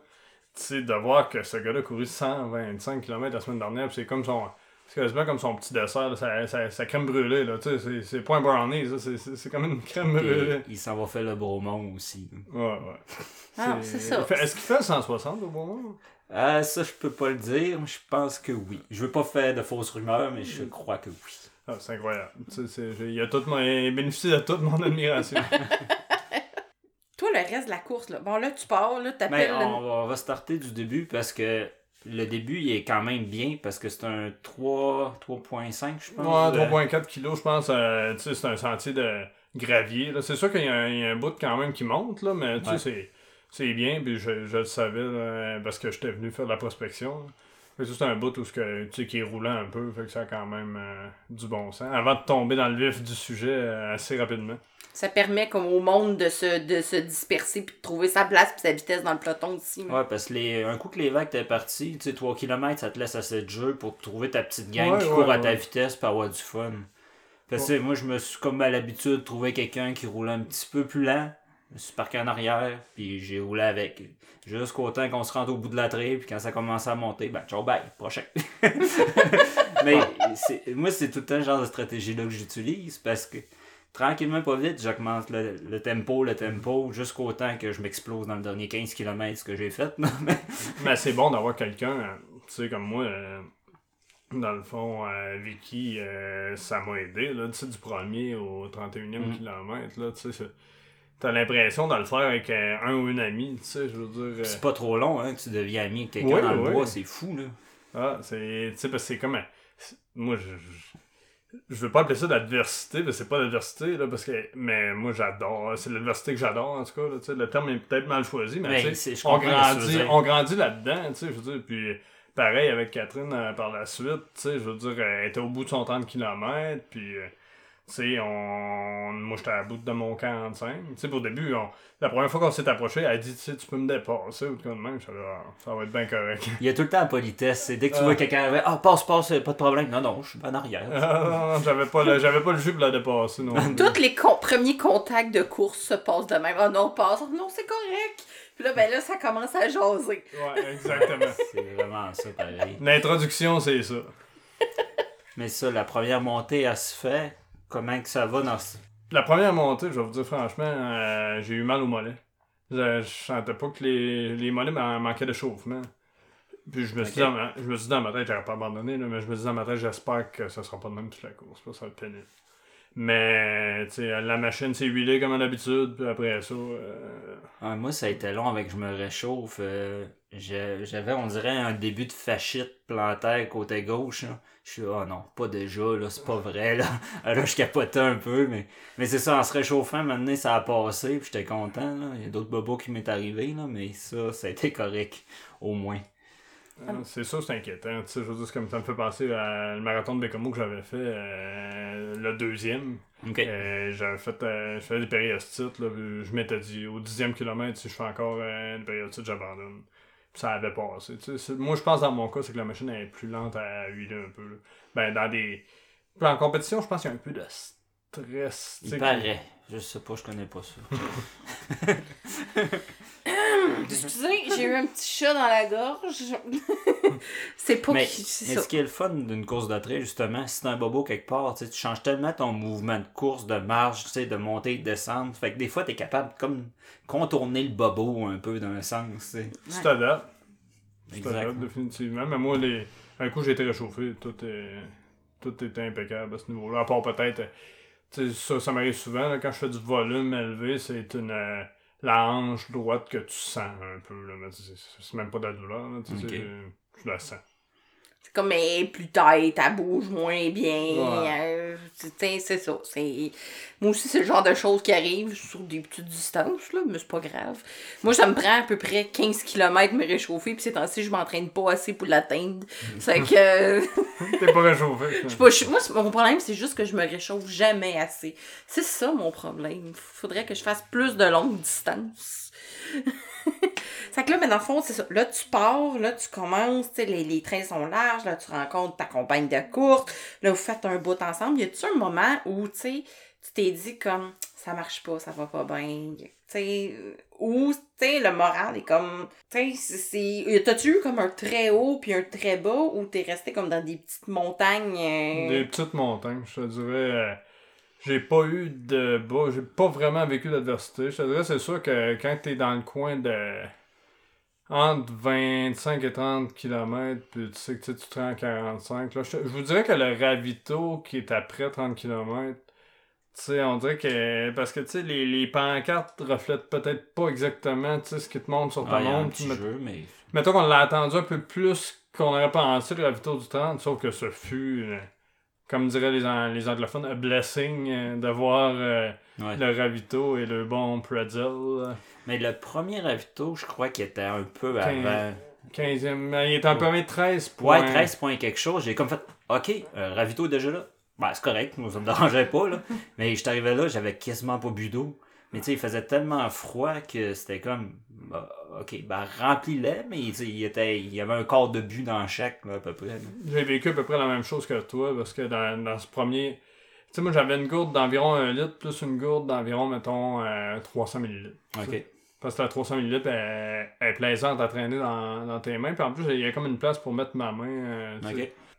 De voir que ce gars-là a couru 125 km la semaine dernière, c'est comme son. C'est quasiment comme son petit dessert, là, sa, sa- sa crème brûlée, là, tu sais, c'est- c'est pas un brownie, ça, c'est- c'est c'est comme une crème brûlée. il s'en va faire le Bromont aussi. Ouais, ouais. Ah, c'est ça. Est-ce qu'il fait le 160 au bon moment? Ah, ça, je peux pas le dire. Je pense que oui. Je veux pas faire de fausses rumeurs, mais je crois que oui. Ah, c'est incroyable. Il a tout mon, il bénéficie de toute mon admiration. Toi, le reste de la course, là. Bon, là, tu pars, là, Mais t'appelles. on, va- on va starter du début parce que le début, il est quand même bien parce que c'est un 3, 3.5, je Ouais, pense. 3.4 kilos, je pense. euh, tu sais, c'est un sentier de gravier. C'est sûr qu'il y, a un- il y a un bout quand même qui monte, là, mais tu sais, Ouais. c'est, bien. Puis je, je le savais là, parce que j'étais venu faire de la prospection. c'est un bout où ce que, tu sais, qui est roulant un peu. Fait que ça a quand même euh, du bon sens. Avant de tomber dans le vif du sujet euh, assez rapidement. Ça permet comme au monde de se, de se disperser puis de trouver sa place puis sa vitesse dans le peloton aussi. Ouais, parce que les, un coup que les vagues t'es parti, tu sais, 3 km, ça te laisse assez de jeu pour trouver ta petite gang Ouais, qui ouais, court à ta vitesse pour avoir du fun. Parce que tu sais, moi, je me suis comme à l'habitude de trouver quelqu'un qui roulait un petit peu plus lent. Je me suis parqué en arrière, puis j'ai roulé avec. Jusqu'au temps qu'on se rende au bout de la trail, puis quand ça commençait à monter, ben ciao, bye, prochain. Mais c'est- moi, c'est tout le temps le genre de stratégie-là que j'utilise parce que tranquillement, pas vite, j'augmente le, le tempo, le tempo, jusqu'au temps que je m'explose dans le dernier 15 km ce que j'ai fait. non, mais- Mais c'est bon d'avoir quelqu'un, euh, tu sais, comme moi. euh, dans le fond, euh, Vicky, euh, ça m'a aidé, là, tu sais, du premier au 31e Mm. kilomètre, là, tu sais, t'as l'impression de le faire avec euh, un ou une amie, tu sais, je veux dire... C'est pas trop long hein, que tu deviens ami avec quelqu'un Ouais, dans le ouais. bois, c'est fou là. Ah, c'est, tu sais, parce que c'est comme, moi, je, je, je veux pas appeler ça d'adversité, parce que c'est pas l'adversité, là, parce que, mais moi, j'adore, c'est l'adversité que j'adore, en tout cas, là, le terme est peut-être mal choisi, mais, Mais tu on grandit, on grandit là-dedans, tu sais, je veux dire, puis pareil avec Catherine euh, par la suite, tu sais, je veux dire, elle était au bout de son 30 km, puis, euh, sais, on... moi, j'étais à bout de mon 45, tu sais, pour le début, on... la première fois qu'on s'est approché, elle a dit, tu sais, tu peux me dépasser, ou de quoi de même, Ah, ça va être bien correct. Il y a tout le temps la politesse. C'est dès que tu Ah. vois quelqu'un arriver, ah passe, passe, pas de problème. Non, non, je suis en arrière. Non, non, j'avais pas, le, j'avais pas le jus pour la dépasser, non. Tous les con- premiers contacts de course se passent de même. Oh non, passe. Oh non, c'est correct. Puis là, ben là, ça commence à jaser. Ouais, exactement. C'est vraiment ça pareil. L'introduction, c'est ça. Mais ça, la première montée, elle se fait. Comment que ça va dans ce... La première montée, je vais vous dire franchement, euh, j'ai eu mal au mollet. Je, je sentais pas que les, les mollets manquaient d'échauffement. Puis je me suis dit, dans ma, je me suis dit dans ma tête, j'aurais pas abandonné, là, mais je me dis dans ma tête, j'espère que ça sera pas de même toute la course. Ça va être pénible. Mais, tu sais, la machine s'est huilée comme à l'habitude, puis après ça, euh, Ah, moi, ça a été long avec que je me réchauffe. euh, J'avais, on dirait, un début de fascite plantaire côté gauche. là. Je suis, oh non, pas déjà, là, c'est pas vrai, là. Là, je capotais un peu, mais, mais c'est ça, en se réchauffant, maintenant, ça a passé, puis j'étais content, là. Il y a d'autres bobos qui m'est arrivé, là, mais ça, ça a été correct, au moins. Ah. C'est ça, c'est inquiétant. Tu sais, je veux dire, comme ça me fait penser à le marathon de Bécamo que j'avais fait, euh, le deuxième. Euh, j'avais fait, euh, je faisais des périostites. Là, je m'étais dit, au dixième kilomètre, si je fais encore une périostite, j'abandonne. Ça avait passé. Moi, je pense dans mon cas, c'est que la machine est plus lente à huiler un peu. là. Ben, dans des. En compétition, je pense qu'il y a un peu de stress. Il paraît. Je sais pas, je connais pas ça. Excusez, j'ai eu un petit chat dans la gorge. c'est pas Mais, qui- c'est mais ça. ce qui est le fun d'une course de trail, justement, si c'est un bobo quelque part, tu changes tellement ton mouvement de course, de marche, tu sais, de monter, de descendre. Fait que des fois, tu es capable de comme contourner le bobo un peu d'un sens. tu t'adaptes. Tu t'adaptes définitivement. Mais moi, les... un coup, j'ai été réchauffé. Tout, est... tout était impeccable à ce niveau-là. À part peut-être. Tu sais, ça, ça m'arrive souvent. là, quand je fais du volume élevé, c'est une. euh, la hanche droite que tu sens un peu. Là, mais c'est- même pas de la douleur. là, tu la sens. C'est comme, mais plus tête, elle bouge moins bien. Ouais. euh, c'est ça. c'est- Moi aussi, c'est le genre de choses qui arrivent sur des petites distances, là, mais c'est pas grave. Moi, ça me prend à peu près 15 km me réchauffer, puis ces temps-ci, je m'entraîne pas assez pour l'atteindre. C'est que. T'es pas réchauffé. Pas, je- moi, mon problème, c'est juste que je me réchauffe jamais assez. C'est ça mon problème. Faudrait que je fasse plus de longues distances. c'est que là, mais dans le fond, c'est ça. Là, tu pars, là, tu commences, les, les trains sont larges, là, tu rencontres ta compagne de course, là, vous faites un bout ensemble. Y a-tu un moment où, tu sais, tu t'es dit comme, ça marche pas, ça va pas bien, tu sais, ou, tu sais, le moral est comme, tu sais, c'est-. T'as-tu eu comme un très haut puis un très bas, ou t'es resté comme dans des petites montagnes... euh, Des petites montagnes, je te dirais. J'ai pas eu de bas, j'ai pas vraiment vécu d'adversité. Je te dirais, c'est sûr que quand t'es dans le coin de. entre 25 et 30 km, puis tu sais que tu te rends à 45, là, je, te- je vous dirais que le ravito qui est après 30 km, tu sais, on dirait que. Parce que, tu sais, les, les pancartes reflètent peut-être pas exactement, tu sais, ce qui te montre sur ta Ouais, il y a un montre. mais- jeu, mais. Mettons qu'on l'a attendu un peu plus qu'on aurait pensé le ravito du 30, sauf que ce fut, euh, comme diraient les, les anglophones, a blessing euh, de voir euh, Ouais. le ravito et le bon pretzel. Mais le premier ravito, je crois qu'il était un peu avant. 15e, mais il est en premier 13 points. Ouais, 13 points quelque chose. J'ai comme fait, OK, euh, ravito est déjà là. Ben, c'est correct, ça me dérangeait pas, là. Mais j'étais arrivé là, j'avais quasiment pas bu d'eau. Mais tu sais, il faisait tellement froid que c'était comme, OK, ben remplis-les, mais il, était, il y avait un quart de but dans chaque, là, à peu près. J'ai vécu à peu près la même chose que toi, parce que dans, dans ce premier... Tu sais, moi, j'avais une gourde d'environ 1 litre, plus une gourde d'environ, mettons, euh, 300 millilitres. OK. Parce que la 300 ml elle, elle est plaisante à traîner dans, dans tes mains. Puis en plus, il y a comme une place pour mettre ma main. euh.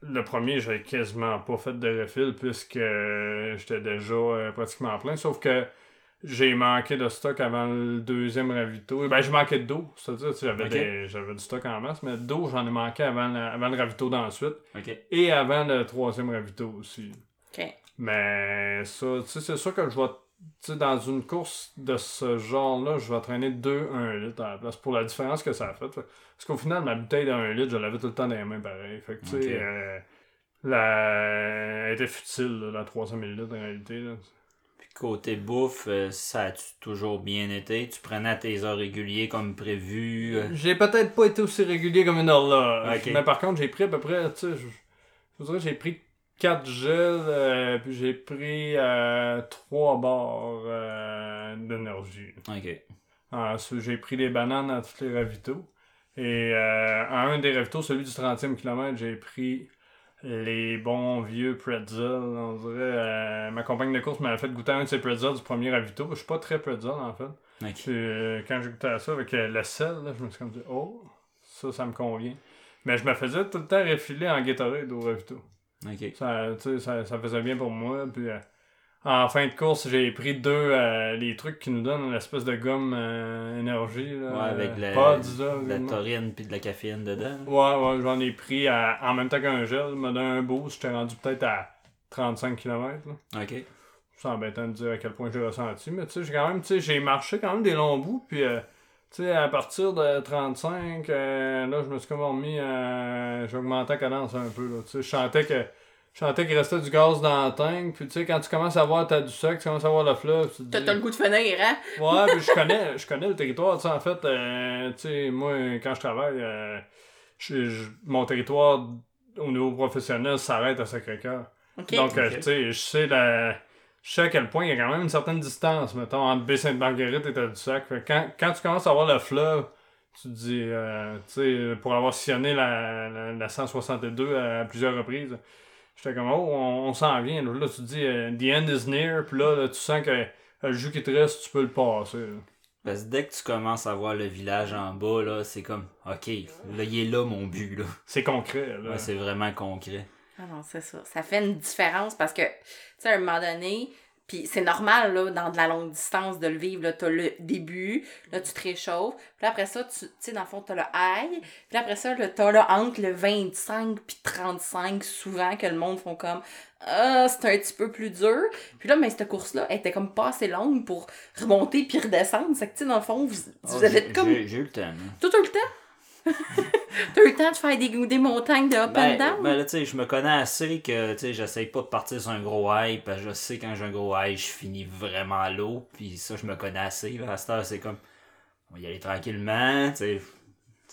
Le premier, j'avais quasiment pas fait de refill puisque euh, j'étais déjà euh, pratiquement plein. Sauf que j'ai manqué de stock avant le deuxième ravito. Ben, j'ai manqué d'eau. C'est-à-dire, tu sais, j'avais, Ok. des- j'avais du stock en masse, mais d'eau, j'en ai manqué avant, la- avant le ravito d'ensuite. OK. Et avant le troisième ravito aussi. OK. Mais ça, tu sais, c'est sûr que je vais. Tu sais, dans une course de ce genre-là, je vais traîner 2 1 litre à la place pour la différence que ça a fait. Parce qu'au final, ma bouteille de 1 litre, je l'avais tout le temps dans les mains pareil. Fait que, tu sais, euh, la... elle était futile, là, la 300 ml en réalité. Là. Côté bouffe, euh, ça a toujours bien été? Tu prenais tes heures réguliers comme prévu? euh? J'ai peut-être pas été aussi régulier comme une horloge. Ok. Mais par contre, j'ai pris à peu près, tu sais, je, je dirais, j'ai pris 4 gels, euh, puis j'ai pris 3 barres euh, d'énergie. OK. Ensuite, j'ai pris des bananes à tous les ravitaux. Et euh, à un des ravitaux, celui du 30e kilomètre, j'ai pris les bons vieux pretzels. On dirait, euh, ma compagne de course m'avait fait goûter un de ces pretzels du premier ravito. Je suis pas très pretzel en fait. Puis, euh, quand j'ai goûté à ça avec euh, le sel, là, je me suis comme dit, oh, ça, ça me convient. Mais je me faisais tout le temps refiler en Gatorade au ravito. Ça, ça, ça faisait bien pour moi. Puis euh, en fin de course, j'ai pris deux euh, les trucs qui nous donnent l'espèce de gomme euh, énergie. Là, Ouais, avec euh, de la, pods, là, de la évidemment. taurine puis de la caféine dedans. Ouais, ouais, j'en ai pris à- en même temps qu'un gel. m'a donné un boost. J'étais rendu peut-être à 35 km. Là. OK. C'est embêtant de dire à quel point j'ai ressenti. Mais tu sais, j'ai quand même, tu sais, j'ai marché quand même des longs bouts. Puis, euh, tu sais, à partir de 35, euh, là, je me suis comme remis. J'ai augmenté la cadence un peu. Là. Tu sais, je sentais que. Je sentais qu'il restait du gaz dans la tank. Puis, tu sais, quand tu commences à voir, t'as du sucre, tu commences à voir le fleuve. Tu te T'as dis- t'as le goût de finir, hein? Ouais, puis je connais, je connais le territoire. Tu sais, en fait, euh, tu sais, moi, quand je travaille, euh, je- je- mon territoire au niveau professionnel s'arrête à Sacré-Cœur. Donc, euh, tu sais, je sais la... Je sais à quel point il y a quand même une certaine distance, mettons, entre Baie-Sainte-Marguerite et Tadoussac. Fait que quand, quand tu commences à voir le fleuve, tu te dis, euh, tu sais, pour avoir sillonné la, la, la 162 à plusieurs reprises, j'étais comme, oh, on, on s'en vient. Là, tu te dis, euh, the end is near, puis là, là, tu sens que euh, le jus qui te reste, tu peux le passer. là. Parce que dès que tu commences à voir le village en bas, là, c'est comme, OK, là, il est là mon but, là. C'est concret, là. Ouais, c'est vraiment concret. Ah non, c'est ça. Ça fait une différence parce que, tu sais, à un moment donné, puis c'est normal, là, dans de la longue distance de le vivre, là, t'as le début, là, tu te réchauffes, puis là, après ça, tu sais, dans le fond, t'as le high, puis là, après ça, là, t'as là, entre le 25 puis 35, souvent, que le monde font comme, ah, c'est un petit peu plus dur. Puis là, mais cette course-là, elle était comme pas assez longue pour remonter puis redescendre. C'est que, tu sais, dans le fond, vous, vous Oh, avez comme J'ai j'ai eu le temps, là. tout le temps? T'as eu le temps de faire des, des montagnes de up and Ben, down? ben là, tu sais, je me connais assez que, tu sais, j'essaye pas de partir sur un gros high, parce que je sais quand j'ai un gros high, je finis vraiment low, puis ça, je me connais assez, là. À cette heure, c'est comme, on va y aller tranquillement, tu sais.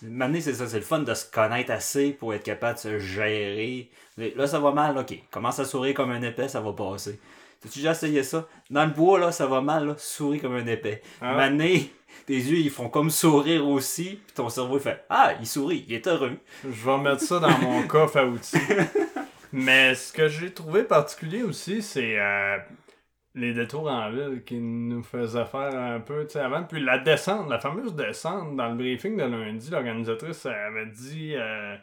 C'est ça, c'est le fun de se connaître assez pour être capable de se gérer. Là, ça va mal, ok. Commence à sourire comme un épais, ça va passer. T'as-tu déjà essayé ça? Dans le bois, là, ça va mal, là, souris comme un épais. Ah. Tes yeux, ils font comme sourire aussi, puis ton cerveau, il fait Ah, il sourit, il est heureux. Je vais mettre ça dans mon coffre à outils. Mais ce que j'ai trouvé particulier aussi, c'est euh, les détours en ville qui nous faisaient faire un peu tu sais, avant. Puis la descente, la fameuse descente, dans le briefing de lundi, l'organisatrice avait dit euh,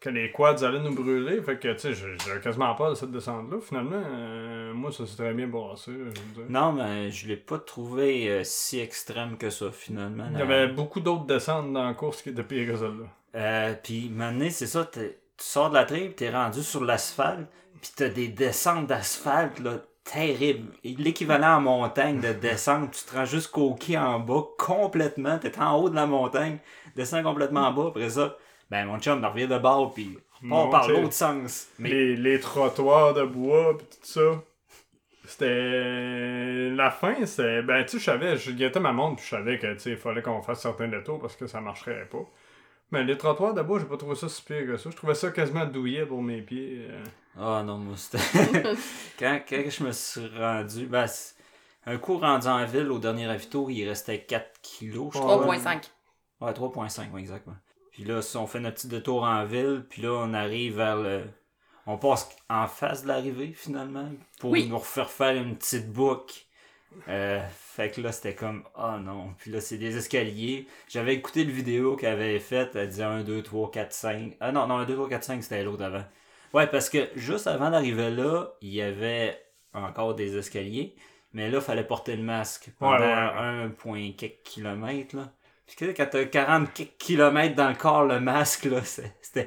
que les quads allaient nous brûler. Fait que, tu sais, j'ai j'ai quasiment de cette descente-là. Finalement, euh, moi, ça s'est très bien dire. Non, mais je l'ai pas trouvé euh, si extrême que ça, finalement. Il y avait beaucoup d'autres descentes dans la course qui étaient pires que celle-là. Euh, puis maintenant, c'est ça, tu sors de la tripe, t'es rendu sur l'asphalte, puis t'as des descentes d'asphalte, là, terribles. Et L'équivalent en montagne de descente, tu te rends jusqu'au quai en bas, complètement, t'es en haut de la montagne, descends complètement en bas, après ça, ben mon chum, on revient de bord, puis on t'sais, l'autre sens. Mais les, les trottoirs de bois pis tout ça. C'était. La fin, c'est. Ben, tu sais, je savais, je guettais ma montre, puis je savais que, tu sais, il fallait qu'on fasse certains détours parce que ça marcherait pas. Mais les trottoirs de bois, j'ai pas trouvé ça si pire que ça. Je trouvais ça quasiment douillet pour mes pieds. euh. Ah non, moi c'était. quand, quand je me suis rendu. Ben, un coup rendu en ville, au dernier ravito, il restait 4 kilos, je crois. 3.5. Ouais, 3.5, ouais, exactement. Puis là, on fait notre petit détour en ville, puis là, on arrive vers le. On passe en face de l'arrivée, finalement, pour Oui. nous refaire faire une petite boucle. Euh, fait que là, c'était comme, oh non. Puis là, c'est des escaliers. J'avais écouté le vidéo qu'elle avait faite. Elle disait 1, 2, 3, 4, 5. Ah non, non, 1, 2, 3, 4, 5, c'était l'autre avant. Ouais, parce que juste avant d'arriver là, il y avait encore des escaliers. Mais là, il fallait porter le masque pendant Ouais, ouais, 1 point quelques kilomètres, là. Quand t'as 40 quelques kilomètres dans le corps, le masque, là, c'était...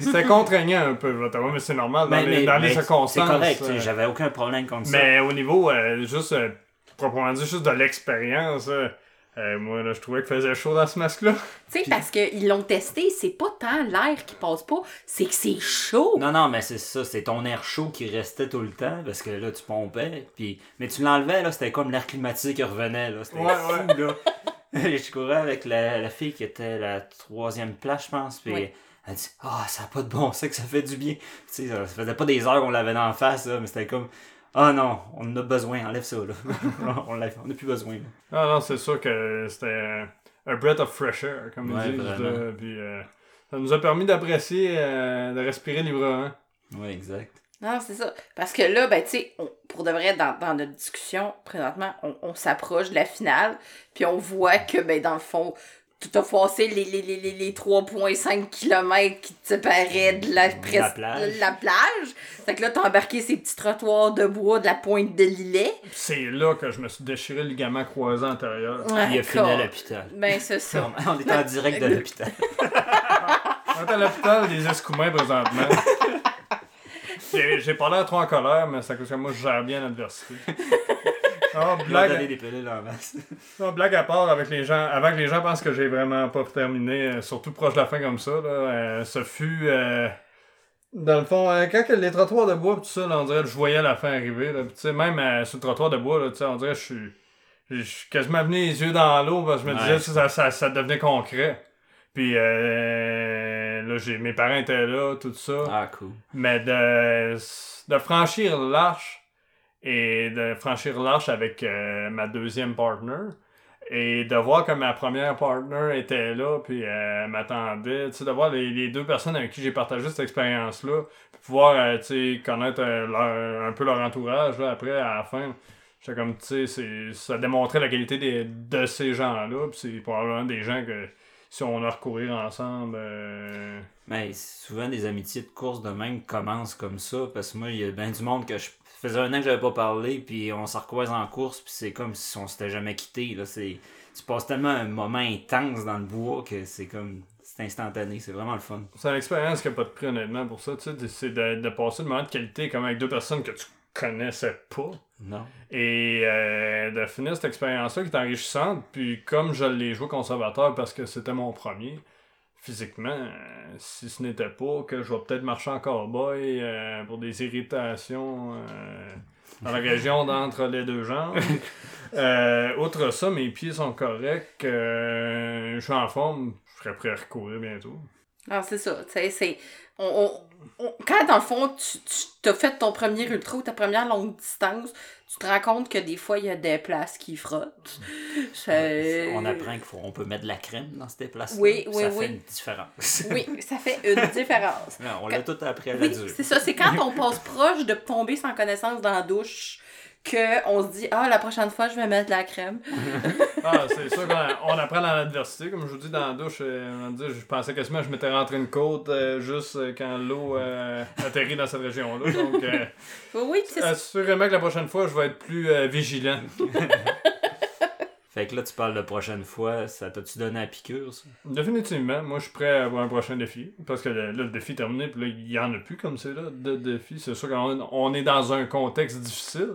C'était contraignant un peu, mais c'est normal dans Mais- les, mais- dans les circonstances. C'est correct, euh, j'avais aucun problème contre ça. Mais au niveau, euh, juste, euh, proprement dit, juste de l'expérience, euh, moi, là, je trouvais qu'il faisait chaud dans ce masque-là. Tu sais, parce qu'ils l'ont testé, c'est pas tant l'air qui passe pas, c'est que c'est chaud. Non, non, mais c'est ça, c'est ton air chaud qui restait tout le temps, parce que là, tu pompais, puis... Mais tu l'enlevais, là, c'était comme l'air climatisé qui revenait, là, c'était Ouais, fou, là. je courais avec la, la fille qui était la troisième place, je pense, puis Oui. elle dit « Ah, ça n'a pas de bon sens que ça fait du bien. » Tu sais, ça ça faisait pas des heures qu'on l'avait d'en face, là, mais c'était comme « Ah non, on en a besoin, enlève ça, là. on l'a- on n'a plus besoin, là. Ah non, c'est sûr que c'était un breath of fresh air, comme Ouais, ils disent. là, puis, euh, ça nous a permis d'apprécier, euh, de respirer librement. Ouais, exact. Non, c'est ça. Parce que là, ben, tu sais, on- pour de vrai, dans, dans notre discussion, présentement, on, on s'approche de la finale, puis on voit que, ben, dans le fond, tout a passé les, les, les, les, les 3,5 km qui te séparaient de la, pres- plage. la plage. Fait que là, t'as embarqué ces petits trottoirs de bois de la pointe de l'îlet. C'est là que je me suis déchiré le ligament croisé antérieur. il a fini à l'hôpital. Ben, c'est ça. On est en direct de l'hôpital. On est à l'hôpital des escoumins présentement. J'ai pas l'air trop en colère, mais c'est à cause que moi je gère bien l'adversité. Ah, donné blague, masse. non, blague à part, avec les gens, avant que les gens pensent que j'ai vraiment pas terminé, euh, surtout proche de la fin comme ça, là, euh, ce fut. euh, dans le fond, quand les trottoirs de bois, pis tout ça, là, on dirait que je voyais la fin arriver. Là, Pis même sur le trottoir de bois, là, on dirait que je suis. Je suis quasiment venu les yeux dans l'eau parce que je me Ouais. disais que ça, ça, ça devenait concret. Puis euh, là, j'ai, mes parents étaient là, tout ça. Ah, cool. Mais de, de franchir l'arche et de franchir l'arche avec euh, ma deuxième partner et de voir que ma première partner était là puis euh, m'attendait, tu sais, de voir les, les deux personnes avec qui j'ai partagé cette expérience-là, puis pouvoir, euh, tu sais, connaître leur- un peu leur entourage, là, après, à la fin. J'étais comme, tu sais, ça démontrait la qualité des, de ces gens-là, puis c'est probablement des gens que si on a recourir ensemble... euh, Mais souvent, des amitiés de course de même commencent comme ça, parce que moi, il y a bien du monde que je ça faisait un an que j'avais pas parlé, puis on s'en recroise en course, puis c'est comme si on s'était jamais quitté. Là. C'est... Tu passes tellement un moment intense dans le bois que c'est comme. C'est instantané, c'est vraiment le fun. C'est une expérience qui n'a pas de prix, honnêtement, pour ça. Tu sais, c'est de, de passer de moments de qualité comme avec deux personnes que tu connaissais pas. Non. Et euh, de finir cette expérience-là qui est enrichissante. Puis comme je l'ai joué conservateur parce que c'était mon premier, physiquement, euh, si ce n'était pas que je vais peut-être marcher en cowboy euh, pour des irritations euh, dans la région d'entre les deux jambes. Outre ça, mes pieds sont corrects. je suis en forme. Je serais prêt à recourir bientôt. Alors, c'est ça. tu sais, c'est. On, on- on- quand, dans le fond, tu, tu as fait ton premier ultra ou ta première longue distance, tu te rends compte que des fois, il y a des places qui frottent. On apprend qu'on peut mettre de la crème dans ces places Oui, oui, Ça oui. fait une différence. Oui, ça fait une différence. Non, on l'a tout appris à la Oui, c'est ça. C'est quand on passe proche de tomber sans connaissance dans la douche que on se dit Ah, la prochaine fois, je vais mettre de la crème. Ah, c'est sûr qu'on on apprend dans l'adversité. Comme je vous dis, dans la douche, euh, on va dire, je pensais quasiment que je m'étais rentré une côte euh, juste euh, quand l'eau euh, atterrit dans cette région-là. Donc, euh, Oui, assurément que la prochaine fois, je vais être plus euh, vigilant. Fait que là, tu parles de prochaine fois, ça t'a-tu donné la piqûre, ça? Définitivement, moi je suis prêt à avoir un prochain défi. Parce que là, le défi est terminé, puis là, il y en a plus comme c'est là, de défis. C'est sûr qu'on on est dans un contexte difficile,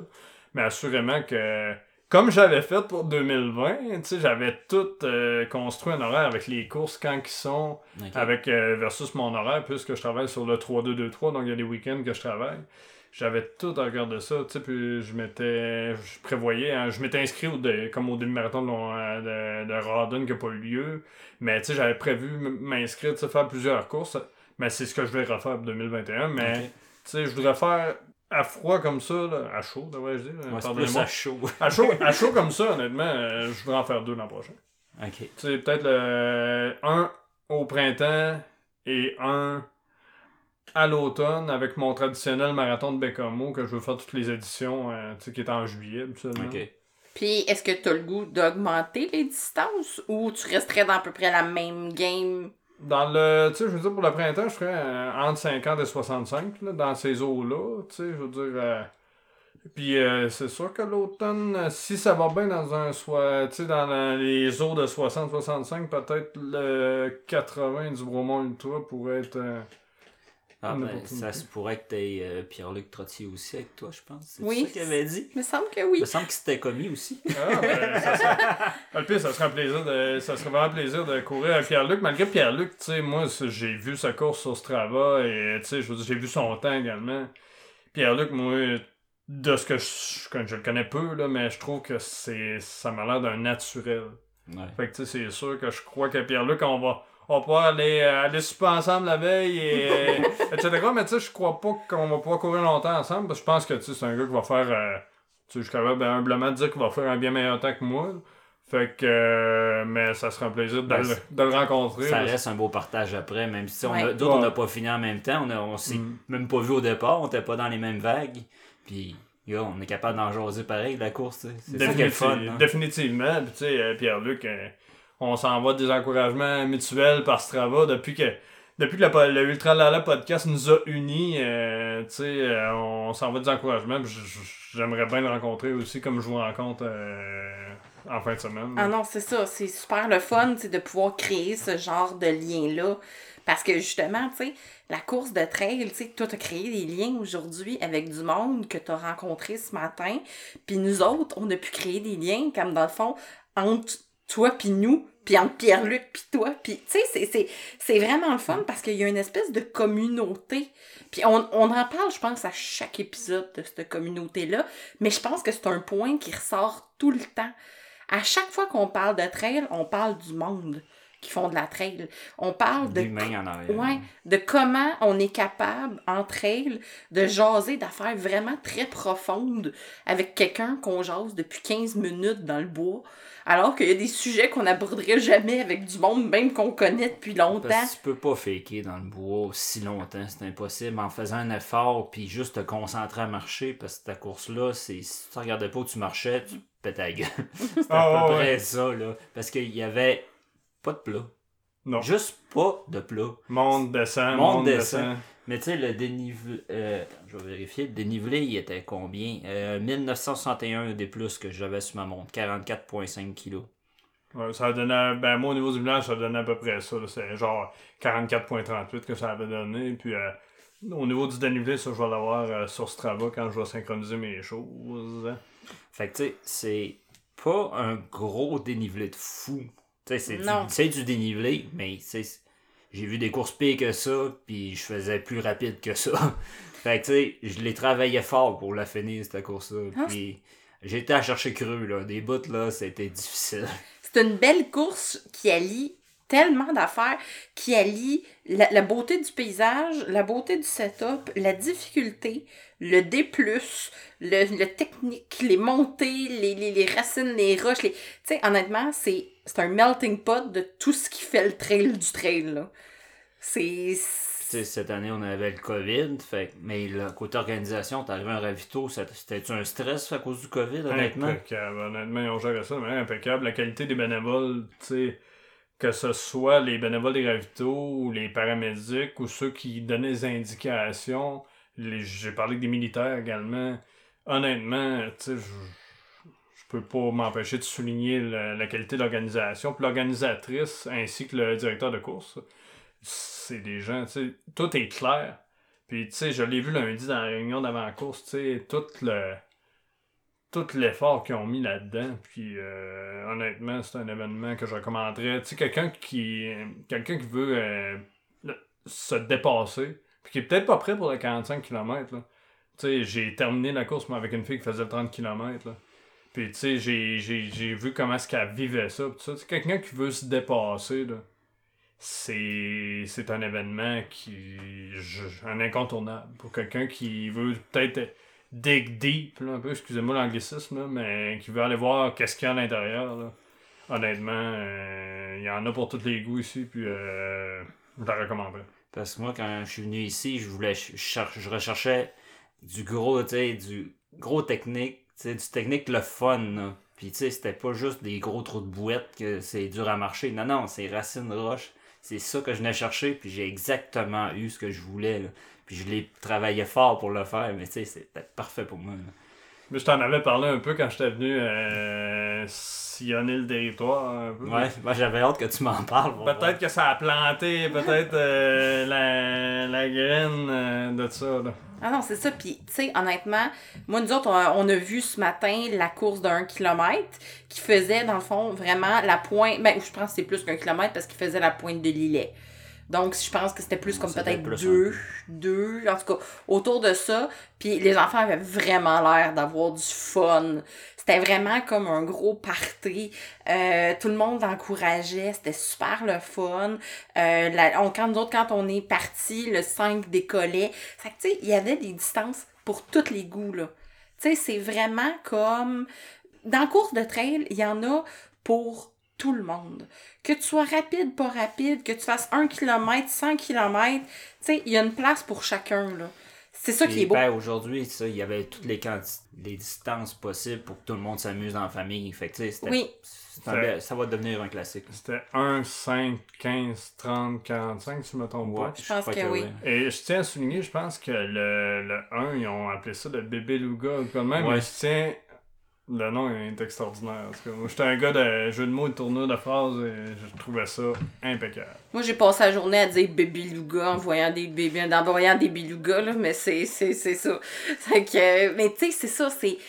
mais assurément que, comme j'avais fait pour 2020, tu sais, j'avais tout euh, construit un horaire avec les courses quand ils sont, avec euh, versus mon horaire, puisque je travaille sur le 3-2-2-3, donc il y a des week-ends que je travaille. J'avais tout à regarder ça, tu sais, puis je m'étais, je prévoyais, hein, je m'étais inscrit au comme au demi-marathon de, euh, de, de qui n'a pas eu lieu, mais tu sais, j'avais prévu m'inscrire, faire plusieurs courses, mais c'est ce que je vais refaire pour 2021, mais tu sais, je voudrais faire à froid comme ça, là, à chaud, devrais-je dire, Ouais, c'est plus pardonnez-moi. à chaud. À chaud, à chaud comme ça, honnêtement, euh, je voudrais en faire deux l'an prochain. ok. Tu sais, peut-être le un au printemps et un à l'automne avec mon traditionnel marathon de Bécamo que je veux faire toutes les éditions, euh, tu sais, qui est en juillet. Ok. Puis, est-ce que tu as le goût d'augmenter les distances ou tu resterais dans à peu près la même game? Dans le, pour le printemps, je ferais entre 50 et 65, là, dans ces eaux-là, tu je veux dire... euh, Puis euh, c'est sûr que l'automne, euh, si ça va bien dans un les eaux de 60-65, peut-être le 80 du Bromont Ultra pourrait être... Ah, ben, ça se pourrait que t'aies euh, Pierre-Luc Trottier aussi avec toi, je pense. C'est Oui. ça qu'il avait dit. Il me semble que Il oui. me semble que c'était commis aussi. Ah, ben, ça serait... Ah, Le pire, ça serait un plaisir de... Ça serait vraiment un plaisir de courir avec Pierre-Luc. Malgré Pierre-Luc, tu sais, moi, c'est- j'ai vu sa course sur Strava et, tu sais, je veux dire, j'ai vu son temps également. Pierre-Luc, moi, de ce que je... je le connais peu, là, mais je trouve que c'est... Ça m'a l'air d'un naturel. Ouais. Fait que, tu sais, c'est sûr que je crois que Pierre-Luc, on va... On va pouvoir aller, euh, aller souper ensemble la veille, et, etc. Mais tu sais, je crois pas qu'on va pouvoir courir longtemps ensemble, parce que je pense que tu sais, c'est un gars qui va faire... euh, tu sais, je suis capable ben, humblement de dire qu'il va faire un bien meilleur temps que moi. Fait que... euh, mais ça sera un plaisir de, Ben, le, de le rencontrer. Ça parce- reste un beau partage après, même si on a- Ouais. d'autres, on n'a pas fini en même temps, on, a- on s'est Mm. même pas vu au départ, on était pas dans les mêmes vagues. Puis, gars, on est capable d'en jaser pareil la course. C'est ça qui est le fun. Hein. Définitivement. Puis, tu sais, euh, Pierre-Luc, euh, on s'envoie des encouragements mutuels par Strava depuis que depuis que le, le Ultra Lala podcast nous a unis. euh, tu sais, euh, on s'envoie des encouragements. J'aimerais bien le rencontrer aussi, comme je vous rencontre euh, en fin de semaine. Ah non, c'est ça. C'est super le fun, de pouvoir créer ce genre de lien-là. Parce que justement, tu sais, la course de trail, tu sais, toi, t'as créé des liens aujourd'hui avec du monde que t'as rencontré ce matin. Puis nous autres, on a pu créer des liens, comme dans le fond, entre toi puis nous, puis entre Pierre-Luc puis toi. Puis, tu sais, c'est- vraiment le fun parce qu'il y a une espèce de communauté. Puis on, on en parle, je pense, à chaque épisode de cette communauté-là. Mais je pense que c'est un point qui ressort tout le temps. À chaque fois qu'on parle de trail, on parle du monde qui font de la trail. On parle de, L'humain en arrière. ouais, de comment on est capable, en trail, de jaser d'affaires vraiment très profondes avec quelqu'un qu'on jase depuis 15 minutes dans le bois, alors qu'il y a des sujets qu'on n'aborderait jamais avec du monde, même qu'on connaît depuis longtemps. Parce que tu peux pas faker dans le bois si longtemps, c'est impossible. En faisant un effort, puis juste te concentrer à marcher, parce que ta course-là, c'est si tu regardais pas où tu marchais, tu pètes ta gueule. C'était Ah, à peu ouais, près ça, là. Parce qu'il y avait pas de plat. Non. Juste pas de plat. Monde descend, Monde monde, descend. descend. Mais tu sais, le dénivelé. euh, je vais vérifier. Le dénivelé, il était combien? Euh, 1961 des plus que j'avais sur ma montre. 44,5 kilos. Ouais, ça a donné, ben moi au niveau du village, ça donnait à peu près ça. C'est genre 44.38 que ça avait donné. Puis euh, au niveau du dénivelé, ça je vais l'avoir euh, sur Strava quand je vais synchroniser mes choses. Fait que tu sais, c'est pas un gros dénivelé de fou. Tu sais, c'est du, du dénivelé, mais c'est j'ai vu des courses pires que ça, puis je faisais plus rapide que ça. fait que, tu sais, je les travaillais fort pour la finir, cette course-là. Ah, Puis j'étais à chercher creux, là. Des bouts, là, c'était difficile. C'est une belle course qui allie tellement d'affaires, qui allie la, la beauté du paysage, la beauté du setup, la difficulté, le D+, le, le technique, les montées, les, les, les racines, les roches. Les... Tu sais, honnêtement, c'est c'est un melting pot de tout ce qui fait le trail du trail, là. C'est... Cette année, on avait le COVID, fait, mais le côté organisation, t'arrivais à un ravito, c'était-tu un stress à cause du COVID, honnêtement? Impeccable. Honnêtement, ils ont géré ça, mais impeccable. La qualité des bénévoles, tu sais, que ce soit les bénévoles des ravitaux ou les paramédics ou ceux qui donnaient des indications, les- j'ai parlé des militaires également. Honnêtement, tu sais, je peux pas m'empêcher de souligner la, qualité de l'organisation. Puis l'organisatrice ainsi que le directeur de course, c'est des gens, tu sais, tout est clair. Puis, tu sais, je l'ai vu lundi dans la réunion d'avant-course, tu sais, tout le tout l'effort qu'ils ont mis là-dedans. Puis euh, honnêtement, c'est un événement que je recommanderais. Tu sais, quelqu'un qui quelqu'un qui veut euh, se dépasser, puis qui est peut-être pas prêt pour le 45 km. Tu sais, j'ai terminé la course avec une fille qui faisait le 30 km. Puis tu sais, j'ai, vu comment est-ce qu'elle vivait ça. Sais, quelqu'un qui veut se dépasser, là, c'est, c'est un événement qui un incontournable pour quelqu'un qui veut peut-être dig deep, là, un peu, excusez-moi l'anglicisme, mais qui veut aller voir qu'est-ce qu'il y a à l'intérieur. Honnêtement, euh, il y en a pour tous les goûts ici, puis euh, je la recommanderais. Parce que moi, quand je suis venu ici, je voulais, je, je recherchais du gros, tu sais, du gros technique, sais, du technique le fun, là. Puis, tu sais, c'était pas juste des gros trous de bouette que c'est dur à marcher. Non, non, c'est racines roches. C'est ça que je venais chercher, puis j'ai exactement eu ce que je voulais, là. Puis je l'ai travaillé fort pour le faire, mais tu sais, c'était parfait pour moi, là. Mais je t'en avais parlé un peu quand j'étais venu euh, sillonner le territoire un peu. Ouais, moi j'avais hâte que tu m'en parles. Peut-être que ça a planté, peut-être euh, la, la graine euh, de ça. Là. Ah non, c'est ça. Puis, tu sais, honnêtement, moi, nous autres, on, on a vu ce matin la course d'un kilomètre qui faisait, dans le fond, vraiment la pointe. Ben, je pense que c'est plus qu'un kilomètre parce qu'il faisait la pointe de l'îlet. Donc, je pense que c'était plus comme peut-être deux, deux, en tout cas, autour de ça. Puis les enfants avaient vraiment l'air d'avoir du fun. C'était vraiment comme un gros party. Euh, tout le monde encourageait. C'était super le fun. Euh, la- on, quand nous autres, quand on est partis, le 5 décollait. Fait que, tu sais, il y avait des distances pour tous les goûts, là. Tu sais, c'est vraiment comme... Dans la course de trail, il y en a pour tout le monde. Que tu sois rapide, pas rapide, que tu fasses 1 km, 100 km, tu sais, il y a une place pour chacun, là. C'est ça qui est beau. ben, aujourd'hui, ça, il y avait toutes les quantités, les distances possibles pour que tout le monde s'amuse en famille. Fait que, tu sais, c'était- Oui. un ça va devenir un classique. C'était 1, 5, 15, 30, 45, si je me trompe pas. Je pense que oui. Et je tiens à souligner, je pense que le, le 1, ils ont appelé ça le bébé Louga ou comme même, Ouais. mais je tiens. Le nom est extraordinaire. Moi, j'étais un gars de jeu de mots, de tournure de phrases, et je trouvais ça impeccable. Moi, j'ai passé la journée à dire baby louga en voyant des bébés, en voyant des là, mais c'est, c'est, ça. Que, mais tu sais, c'est ça, c'est, tu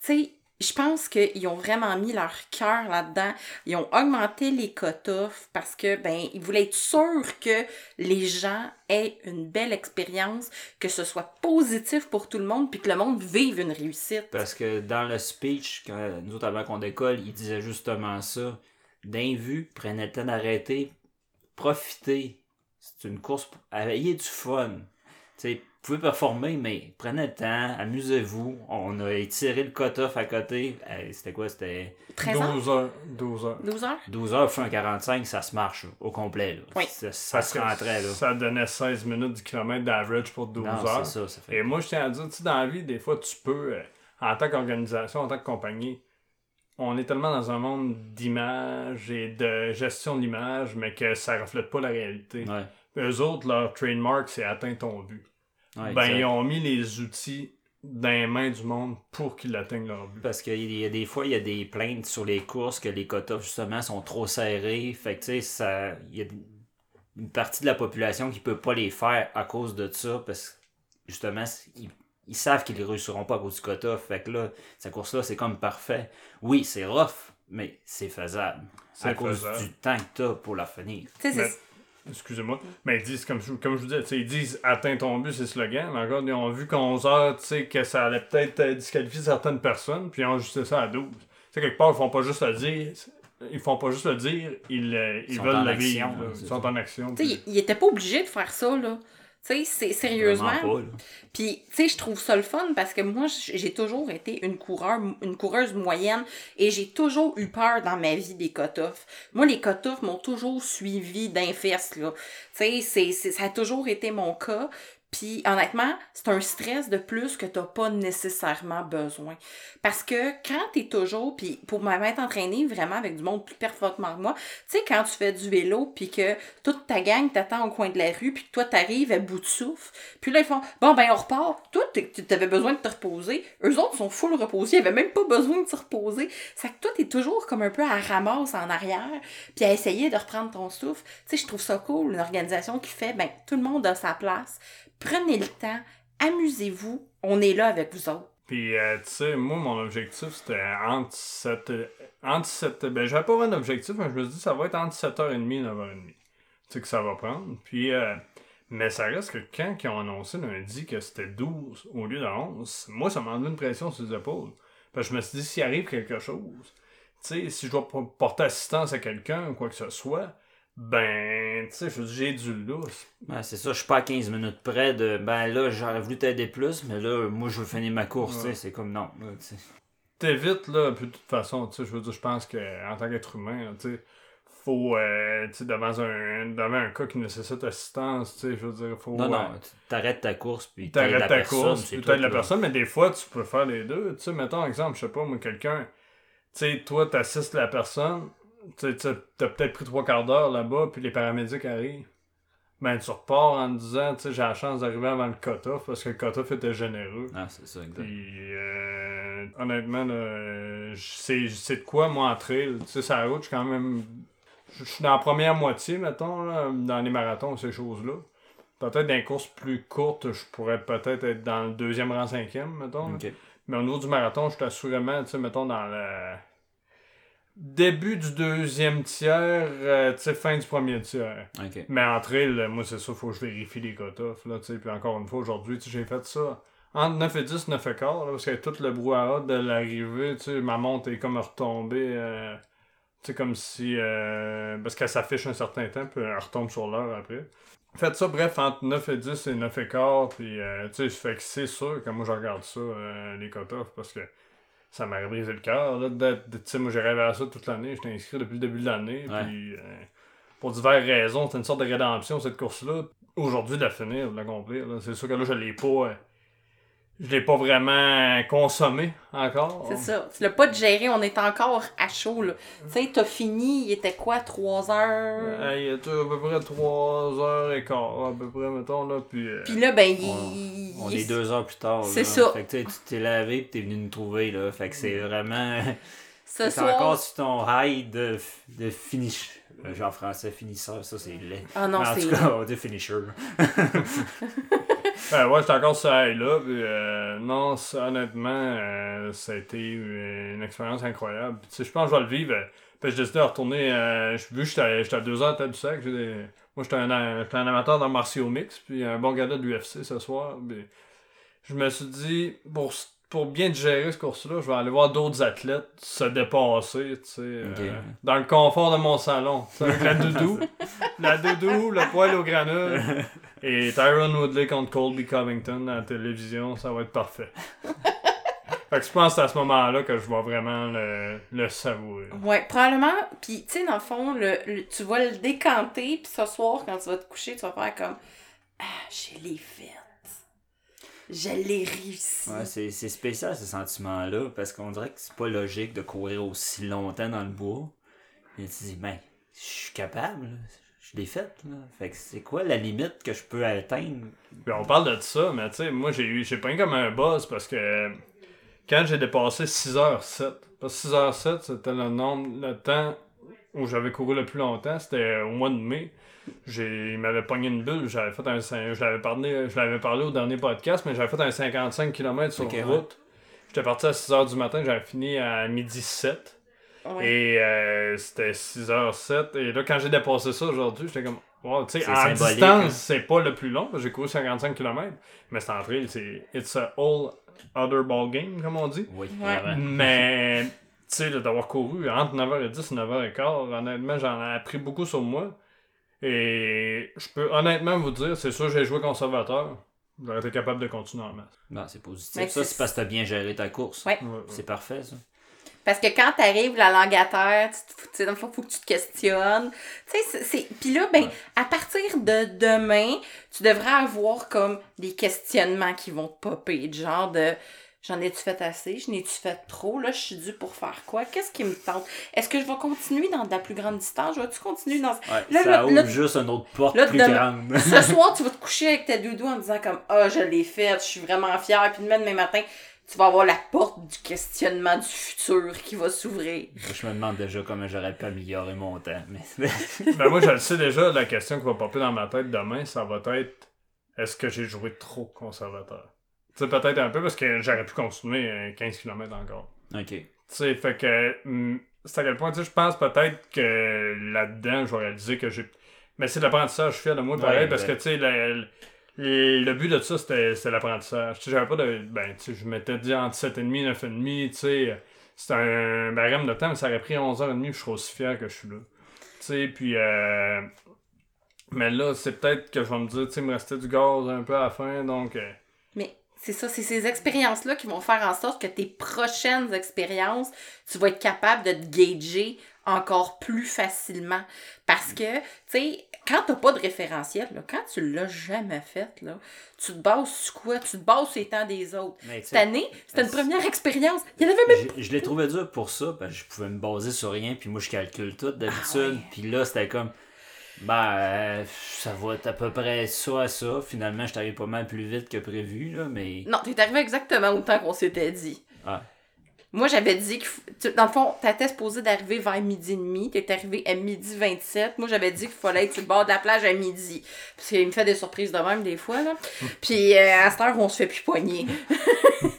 sais, je pense qu'ils ont vraiment mis leur cœur là-dedans. Ils ont augmenté les cut-offs parce que, ben, ils voulaient être sûrs que les gens aient une belle expérience, que ce soit positif pour tout le monde, puis que le monde vive une réussite. Parce que dans le speech, quand nous autres, avant qu'on décolle, il disait justement ça. D'un vu, prenez le temps d'arrêter, profitez. C'est une course, pour... ayez du fun. Pouvez performer, mais prenez le temps, amusez-vous. On a étiré le cut-off à côté. Hey, C'était quoi? C'était 13 ans? 12 heures. 12 heures. 12 heures? 12 heures, fin 45, ça se marche au complet. Là. Oui. Ça, se rentrait. Là. Ça donnait 16 minutes du kilomètre d'average pour 12 non, heures. c'est ça, ça fait. Et moi, je tiens à dire, tu sais, dans la vie, des fois, tu peux, euh, en tant qu'organisation, en tant que compagnie, on est tellement dans un monde d'image et de gestion de l'image, mais que ça reflète pas la réalité. Ouais. Eux autres, leur trademark, c'est atteindre ton but. Ouais, ben, ils ont mis les outils dans les mains du monde pour qu'ils atteignent leur but. Parce qu'il y a des fois, il y a des plaintes sur les courses que les quotas, justement, sont trop serrés. Fait que, tu sais, ça. Il y a une partie de la population qui peut pas les faire à cause de ça. Parce que, justement, ils, ils savent qu'ils ne réussiront pas à cause du quota. Fait que là, cette course-là, c'est comme parfait. Oui, c'est rough, mais c'est faisable. C'est À cause du temps que t'as pour la finir. Tu Mais- excusez-moi, mais ils disent, comme, je- comme je vous disais, tu sais, ils disent atteins ton but, c'est slogan, mais encore, ils ont vu qu'à 11 heures, tu sais, que ça allait peut-être euh, disqualifier certaines personnes, puis ils ont ajusté ça à 12. Tu sais, quelque part, ils font pas juste le dire, ils font pas juste le dire, ils, euh, ils sont veulent en le action, vivre, ils sont en action. Tu sais, puis- il, il était pas obligé de faire ça, là. Tu sais, c'est sérieusement. Puis, tu sais, je trouve ça le fun parce que moi, j'ai toujours été une coureur, une coureuse moyenne et j'ai toujours eu peur dans ma vie des cut-offs. Moi, les cut-offs m'ont toujours suivi d'un fesse, là. Tu sais, ça a toujours été mon cas. Puis, honnêtement, c'est un stress de plus que t'as pas nécessairement besoin. Parce que quand t'es toujours, puis pour m'être entraîné vraiment avec du monde plus performant que moi, tu sais, quand tu fais du vélo, puis que toute ta gang t'attend au coin de la rue, puis que toi, t'arrives à bout de souffle, puis là, ils font « Bon, ben, on repart. » Toi, t'es- t'avais besoin de te reposer. Eux autres sont full reposés. Ils avaient même pas besoin de se reposer. C'est que toi, t'es toujours comme un peu à ramasse en arrière, puis à essayer de reprendre ton souffle. Tu sais, je trouve ça cool, une organisation qui fait « Ben, tout le monde a sa place. Prenez le temps. Amusez-vous. On est là avec vous autres. » Puis, euh, tu sais, moi, mon objectif, c'était entre cette. euh, Entre cette ben, j'avais pas vraiment d'objectif, mais je me suis dit, ça va être entre 7h30 et 9h30. Tu sais, que ça va prendre. Puis, euh, mais ça reste que quand ils ont annoncé lundi que c'était 12 au lieu de 11, moi, ça m'a donné une pression sur les épaules. Parce que je me suis dit, s'il arrive quelque chose, tu sais, si je dois po- porter assistance à quelqu'un ou quoi que ce soit, ben, tu sais, je veux dire, j'ai du lousse. Ouais, c'est ça, je suis pas à 15 minutes près de. Ben là, j'aurais voulu t'aider plus, mais là, moi, je veux finir ma course, tu sais. C'est comme non. T'évites, là, puis de toute façon, tu sais, je veux dire, je pense qu'en tant qu'être humain, tu sais, faut, euh, tu sais, devant un, devant un cas qui nécessite assistance, tu sais, je veux dire, faut... Non, euh, non, tu t'arrêtes ta course, puis T'arrêtes ta personne, course, puis t'aides la là. personne, mais des fois, tu peux faire les deux. Tu sais, mettons, exemple, je sais pas, moi, quelqu'un, tu sais, toi, t'assistes la personne, tu t'as peut-être pris trois quarts d'heure là-bas, puis les paramédics arrivent. Ben, tu repars en disant, tu sais, j'ai la chance d'arriver avant le cut-off, parce que le cut-off était généreux. Ah, c'est ça, exact. Puis, euh, honnêtement, sais de quoi, moi, en trail. Tu sais, ça route, je suis quand même. Je suis dans la première moitié, mettons, là, dans les marathons, ces choses-là. Peut-être dans les courses plus courtes, je pourrais peut-être être dans le deuxième rang cinquième, mettons. Mais au niveau du marathon, je suis assurément, tu sais, mettons, dans le début du deuxième tiers, euh, tu sais, fin du premier tiers. Mais en trail, euh, moi, c'est ça, faut que je vérifie les cut-offs, là, tu sais. Puis encore une fois, aujourd'hui, j'ai fait ça entre 9 et 10, 9 et quart, là, parce que tout le brouhaha de l'arrivée, tu sais, ma montre est comme retombée, euh, tu sais, comme si, euh, parce qu'elle s'affiche un certain temps, puis elle retombe sur l'heure après. Faites ça, bref, entre 9 et 10 et 9 et quart, puis, tu sais, fait que c'est sûr que moi, je regarde ça, les cut-offs, parce que ça m'aurait brisé le cœur, là, de- tu sais, moi, j'ai rêvé à ça toute l'année, j'étais inscrit depuis le début de l'année, Ouais. puis... euh, pour diverses raisons, c'est une sorte de rédemption cette course-là. Aujourd'hui, de la finir, de l'accomplir, là, c'est sûr que là, je l'ai pas. Je l'ai pas vraiment consommé encore. C'est ça. Tu l'as pas digéré, on est encore à chaud, là. Tu sais, t'as fini, il était quoi, 3 heures? Euh, il était à peu près 3 heures et quart, à peu près, mettons, là. Puis, euh, Puis là, ben, il. On il- est deux heures plus tard. C'est ça. Fait que tu sais, tu t'es lavé, puis t'es venu nous trouver, là. Fait que c'est vraiment. Ce C'est soir. encore sur ton high de, de finish. Euh, Genre français, finisseur, ça c'est laid. Ah non, Mais en c'est. tout cas, on va dire finisher. ben, ouais, j'étais encore sur là. Puis, euh, non, ça, honnêtement, euh, ça a été une expérience incroyable. Je pense que je vais le vivre. euh, Puis, j'ai décidé de retourner. Euh, vu que j'étais à 2 heures à du sac, moi, j'étais un, un amateur dans martiaux mix. Puis, un bon gars de l'UFC ce soir. Je me suis dit, pour, pour bien gérer ce course-là, je vais aller voir d'autres athlètes se dépasser, tu sais, euh, dans le confort de mon salon. Avec la doudou, la doudou, le poil au granule, et Tyron Woodley contre Colby Covington à la télévision, ça va être parfait. fait que je pense que c'est à ce moment-là que je vais vraiment le, le savourer. Ouais, probablement. Puis, tu sais, dans le fond, le, le- tu vas le décanter, puis ce soir, quand tu vas te coucher, tu vas faire comme Ah, je l'ai faite. Je l'ai réussi. Ouais, c'est c'est spécial ce sentiment-là, parce qu'on dirait que c'est pas logique de courir aussi longtemps dans le bois. Et tu te dis, ben, je suis capable, là. je l'ai fait. Là. Fait que c'est quoi la limite que je peux atteindre? Puis on parle de ça, mais tu sais, moi j'ai eu j'ai pas eu comme un buzz parce que quand j'ai dépassé 6h07, parce que 6h07 c'était le nombre, le temps où j'avais couru le plus longtemps, c'était au mois de mai. J'ai, il m'avait pogné une bulle, j'avais fait un, je l'avais parlé, je l'avais parlé au dernier podcast, mais j'avais fait un 55 km sur ouais. route. J'étais parti à 6h du matin, j'avais fini à midi 7. Ouais. Et euh, c'était 6h07. Et là, quand j'ai dépassé ça aujourd'hui, j'étais comme Ouais, tu sais, en distance, hein. c'est pas le plus long, parce que j'ai couru 55 km. Mais c'est en trail, c'est It's a whole other ball game, comme on dit. Oui, Ouais. Mais, sais, d'avoir couru entre 9h10 et 9h15, honnêtement, j'en ai appris beaucoup sur moi. Et je peux honnêtement vous dire, c'est sûr, j'ai joué conservateur. J'aurais été capable de continuer en masse. Non, c'est positif. Mais ça, c'est- parce que t'as bien géré ta course. Ouais. Ouais, ouais. C'est parfait, ça. Parce que quand t'arrives la langue à terre, tu te fous- tu sais, dans le fond, faut que tu te questionnes. Tu sais, c'est-. Puis là, ben, Ouais. à partir de demain, tu devrais avoir comme des questionnements qui vont te popper. Du genre de. J'en ai-tu fait assez? J'en ai-tu fait trop? Là, je suis due pour faire quoi? Qu'est-ce qui me tente? Est-ce que je vais continuer dans de la plus grande distance? Je vais-tu continuer dans. Ouais, Là, ça là, ouvre là- juste une autre porte là, plus grande. Ce soir, tu vas te coucher avec ta doudou en disant comme Ah, je l'ai fait, je suis vraiment fière. Puis demain, demain matin, tu vas avoir la porte du questionnement du futur qui va s'ouvrir. Je me demande déjà comment j'aurais pu améliorer mon temps. Mais... ben moi, je le sais déjà, la question qui va popper dans ma tête demain, ça va être est-ce que j'ai joué trop conservateur? Tu sais, peut-être un peu parce que j'aurais pu continuer euh, 15 km encore. ok. Tu sais, fait que hum, c'est à quel point, tu sais, je pense peut-être que là-dedans, je vais réaliser que j'ai. Mais c'est l'apprentissage, je suis fier de moi, pareil, Ouais, parce que, ben- tu sais, le, le- le but de ça, c'était c'était l'apprentissage. Tu sais, j'avais pas de. Ben, tu sais, je m'étais dit entre 7,5 et 9,5, tu sais, c'était un barème de temps, mais ça aurait pris 11h30, puis je serais aussi fier que je suis là. Tu sais, puis. Euh, mais là, c'est peut-être que je vais me dire, tu sais, me restait du gaz un peu à la fin, donc. euh, c'est ça, c'est ces expériences-là qui vont faire en sorte que tes prochaines expériences, tu vas être capable de te gager encore plus facilement. Parce que, tu sais, quand t'as pas de référentiel, là, quand tu l'as jamais fait, là, tu te bases sur quoi? Tu te bases sur les temps des autres. Mais, Cette année, c'était une première expérience. Il y en avait même Je, je l'ai trouvé dur pour ça, parce que je pouvais me baser sur rien, puis moi je calcule tout d'habitude. ouais. Puis là, c'était comme, ben, euh, ça va être à peu près ça à ça. Finalement, je t'arrive pas mal plus vite que prévu, là, mais. Non, t'es arrivé exactement au temps qu'on s'était dit. Ah. Moi, j'avais dit que, tu- dans le fond, t'étais supposé d'arriver vers midi et demi. T'es arrivé à midi 27. Moi, j'avais dit qu'il fallait être sur le bord de la plage à midi. Parce qu'il me fait des surprises de même, des fois, là. Puis, euh, à cette heure, on se fait plus poigner.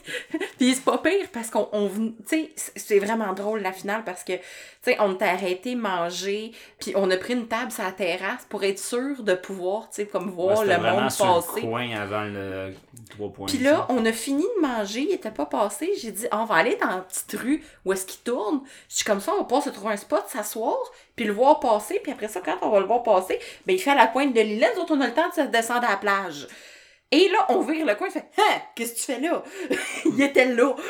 Puis, c'est pas pire parce qu'on, on, tu sais, c'est- vraiment drôle, la finale, parce que, tu sais, on t'a arrêté manger. Puis, on a pris une table sur la terrasse pour être sûr de pouvoir, tu sais, comme voir le monde sur passer. le coin avant le 3 points. Puis là, on a fini de manger, il était pas passé. J'ai dit, on va aller dans la petite rue où est-ce qu'il tourne. Je suis comme ça, on va pouvoir se trouver un spot, s'asseoir, puis le voir passer. Puis après ça, quand on va le voir passer, ben il fait à la pointe de l'île. Nous autres, on a le temps de se descendre à la plage. Et là, on vire le coin, il fait Hein, qu'est-ce que tu fais là? il était là.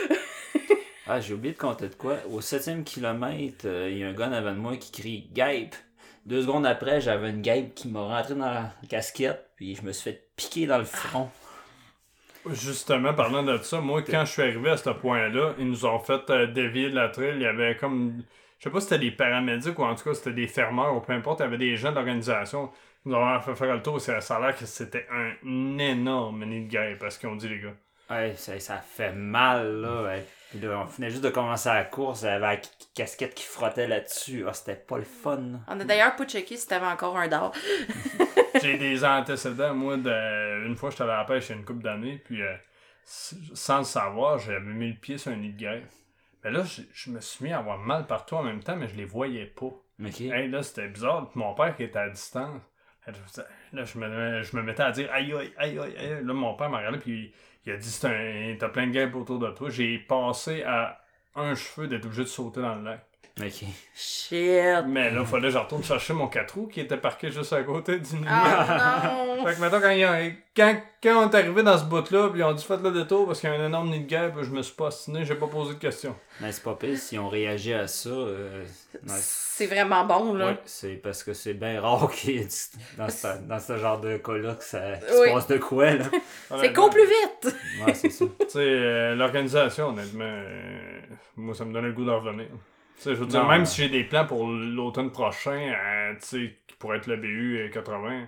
Ah, j'ai oublié de compter de quoi. Au 7e kilomètre, euh, il y a un gars avant de moi qui crie Gape. Deux secondes après, j'avais une guêpe qui m'a rentré dans la casquette, puis je me suis fait piquer dans le front. Justement, parlant de ça, moi, quand je suis arrivé à ce point-là, ils nous ont fait euh, dévier de la trail. Il y avait comme. Je sais pas si c'était des paramédics ou en tout cas c'était des fermeurs ou peu importe. Il y avait des gens de l'organisation. Ils nous ont fait faire le tour. Ça ça a l'air que c'était un énorme nid de guêpe, parce qu'ils ont dit, les gars. Ouais, ça, ça fait mal, là. ouais. Puis là, on venait juste de commencer la course, il y avait la ca- casquette qui frottait là-dessus. Ah, c'était pas le fun. On a d'ailleurs pas checké si t'avais encore un d'or. J'ai des antécédents, moi, de... une fois j'étais à la pêche il y a une couple d'années, puis euh, sans le savoir, j'avais mis le pied sur un nid de guêpe. Mais là, je, me suis mis à avoir mal partout en même temps, mais je les voyais pas. Ok. Hey, là, c'était bizarre. Puis mon père qui était à distance, là, je me, je me mettais à dire aïe aïe aïe aïe. Là, mon père m'a regardé, puis il a dit T'as plein de guêpes autour de toi. J'ai passé à un cheveu d'être obligé de sauter dans le lac. Ok. Shit. Mais là, il fallait que je retourne chercher mon 4 roues qui était parqué juste à côté du nid. Ah non. Fait que maintenant, quand, il y a- quand, quand on est arrivé dans ce bout-là, puis ils ont dit faites le détour parce qu'il y a un énorme nid de guêpe, je me suis pas astiné, j'ai pas posé de questions. Mais c'est pas pire si on réagit à ça. euh, dans- C'est vraiment bon, là. Ouais, c'est parce que c'est bien rare qu'il y ait du- dans, ce, dans ce genre de cas-là que ça qu'il Oui. se passe de quoi, là. C'est con plus vite. Ouais, c'est ça. Tu sais, euh, l'organisation, honnêtement, euh, moi, ça me donnait le goût d'en revenir. Tu sais, je veux dire, même si j'ai des plans pour l'automne prochain, euh, tu sais, qui pourrait être le BU et 80,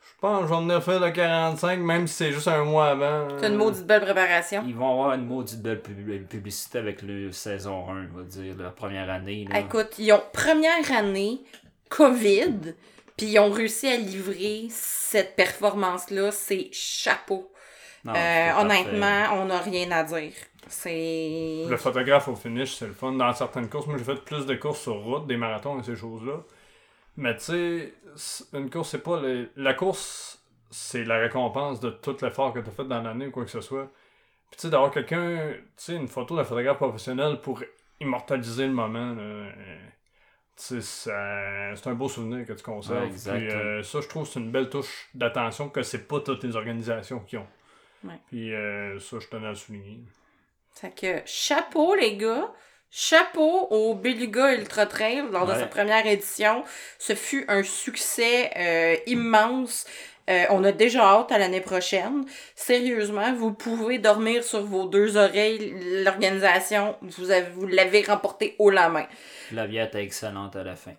je pense que je vais venir faire le 45, même si c'est juste un mois avant. C'est une maudite belle préparation. Ils vont avoir une maudite belle pub- publicité avec le saison 1, on va dire, la première année. Là. Écoute, ils ont première année, COVID, puis ils ont réussi à livrer cette performance-là. C'est chapeau. Non, Euh, honnêtement, on n'a rien à dire. C'est. Le photographe au finish, c'est le fun. Dans certaines courses, moi j'ai fait plus de courses sur route, des marathons et ces choses-là. Mais tu sais, une course, c'est pas. La course, c'est la récompense de tout l'effort que tu as fait dans l'année ou quoi que ce soit. Puis tu sais, d'avoir quelqu'un, tu sais, une photo d'un photographe professionnel pour immortaliser le moment, là, c'est un beau souvenir que tu conserves. puis, euh, ça, je trouve c'est une belle touche d'attention que c'est pas toutes les organisations qui ont. Puis euh, ça, je tenais à le souligner. Fait que chapeau, les gars. Chapeau au Beluga Ultra Trail lors de sa première édition. Ce fut un succès euh, immense. Euh, on a déjà hâte à l'année prochaine. Sérieusement, vous pouvez dormir sur vos deux oreilles. L'organisation, vous, avez, vous l'avez remporté haut la main. La bière était excellente à la fin.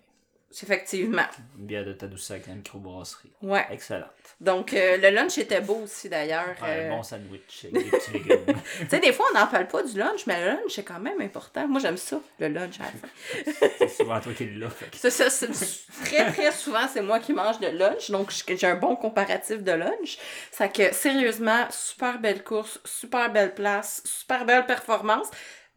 Effectivement. Une bière de Tadoussac, une microbrasserie. Ouais. Excellente. Donc, euh, le lunch était beau aussi, d'ailleurs. un euh. bon sandwich avec des petits légumes. tu sais, des fois, on n'en parle pas du lunch, mais le lunch, c'est quand même important. Moi, j'aime ça, le lunch à la fin. c'est souvent toi qui l'as. C'est ça, très, très souvent, c'est moi qui mange le lunch. Donc, j'ai un bon comparatif de lunch. Ça que, sérieusement, super belle course, super belle place, super belle performance.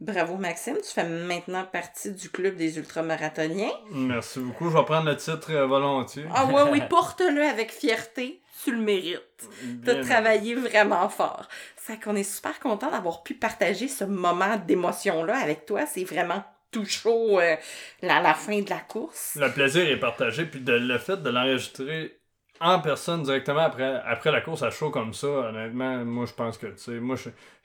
Bravo Maxime, tu fais maintenant partie du club des ultramarathoniens. Merci beaucoup, je vais prendre le titre euh, volontiers. Ah ouais, oui, porte-le avec fierté, tu le mérites. Tu as travaillé vraiment fort. C'est qu'on est super content d'avoir pu partager ce moment d'émotion-là avec toi. C'est vraiment tout chaud euh, à la fin de la course. Le plaisir est partagé, puis de, le fait de l'enregistrer en personne directement après, après la course à chaud comme ça, honnêtement, moi je pense que, tu sais, moi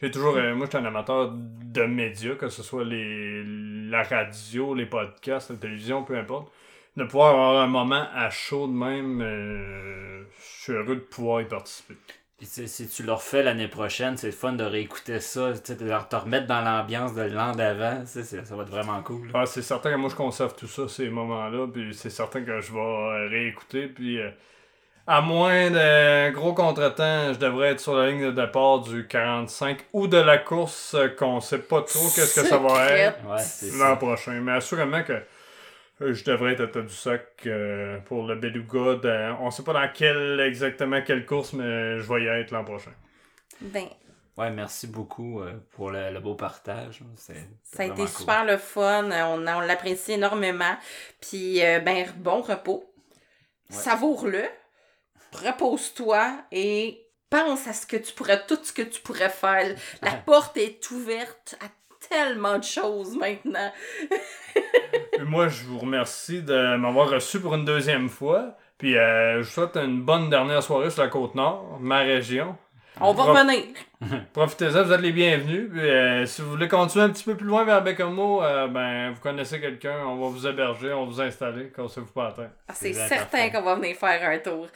j'ai toujours, euh, moi je suis un amateur de médias, que ce soit les, la radio, les podcasts, la télévision, peu importe. De pouvoir avoir un moment à chaud de même, euh, je suis heureux de pouvoir y participer. si tu le refais l'année prochaine, c'est fun de réécouter ça, de te remettre dans l'ambiance de l'an d'avant, ça va être vraiment cool. Ah, c'est certain que moi je conserve tout ça, ces moments-là, puis c'est certain que je vais réécouter, puis... Euh, à moins d'un gros contretemps, je devrais être sur la ligne de départ du 45 ou de la course qu'on sait pas trop qu'est-ce que ça va être l'an prochain. Mais assurément que je devrais être à du sac euh, pour le Beluga. on sait pas dans quelle exactement quelle course, mais je vais y être l'an prochain. Ben. Ouais, merci beaucoup euh, pour le, beau partage. ça a été super le fun. On, on l'apprécie énormément. Puis, euh, ben, bon repos. Savoure-le repose-toi et pense à ce que tu pourrais, tout ce que tu pourrais faire. La ah. porte est ouverte à tellement de choses maintenant. moi, je vous remercie de m'avoir reçu pour une deuxième fois. Puis euh, je vous souhaite une bonne dernière soirée sur la côte nord, ma région. On va revenir. Profitez-en, vous êtes les bienvenus. Puis, euh, si vous voulez continuer un petit peu plus loin vers Bécamo, euh, ben, vous connaissez quelqu'un, on va vous héberger, on va vous installer, quand ça vous pas. Ah, c'est certain qu'on va venir faire un tour.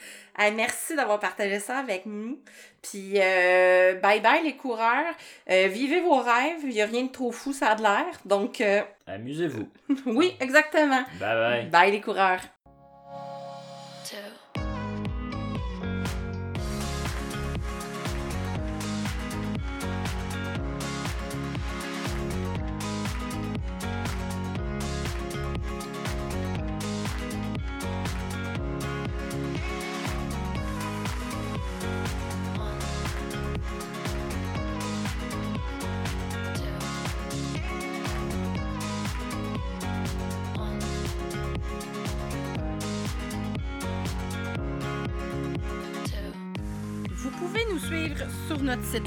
merci d'avoir partagé ça avec nous. Puis, euh, bye bye les coureurs. vivez vos rêves, il n'y a rien de trop fou, ça a de l'air. Donc. Amusez-vous. oui, exactement. Bye bye. Bye les coureurs. sur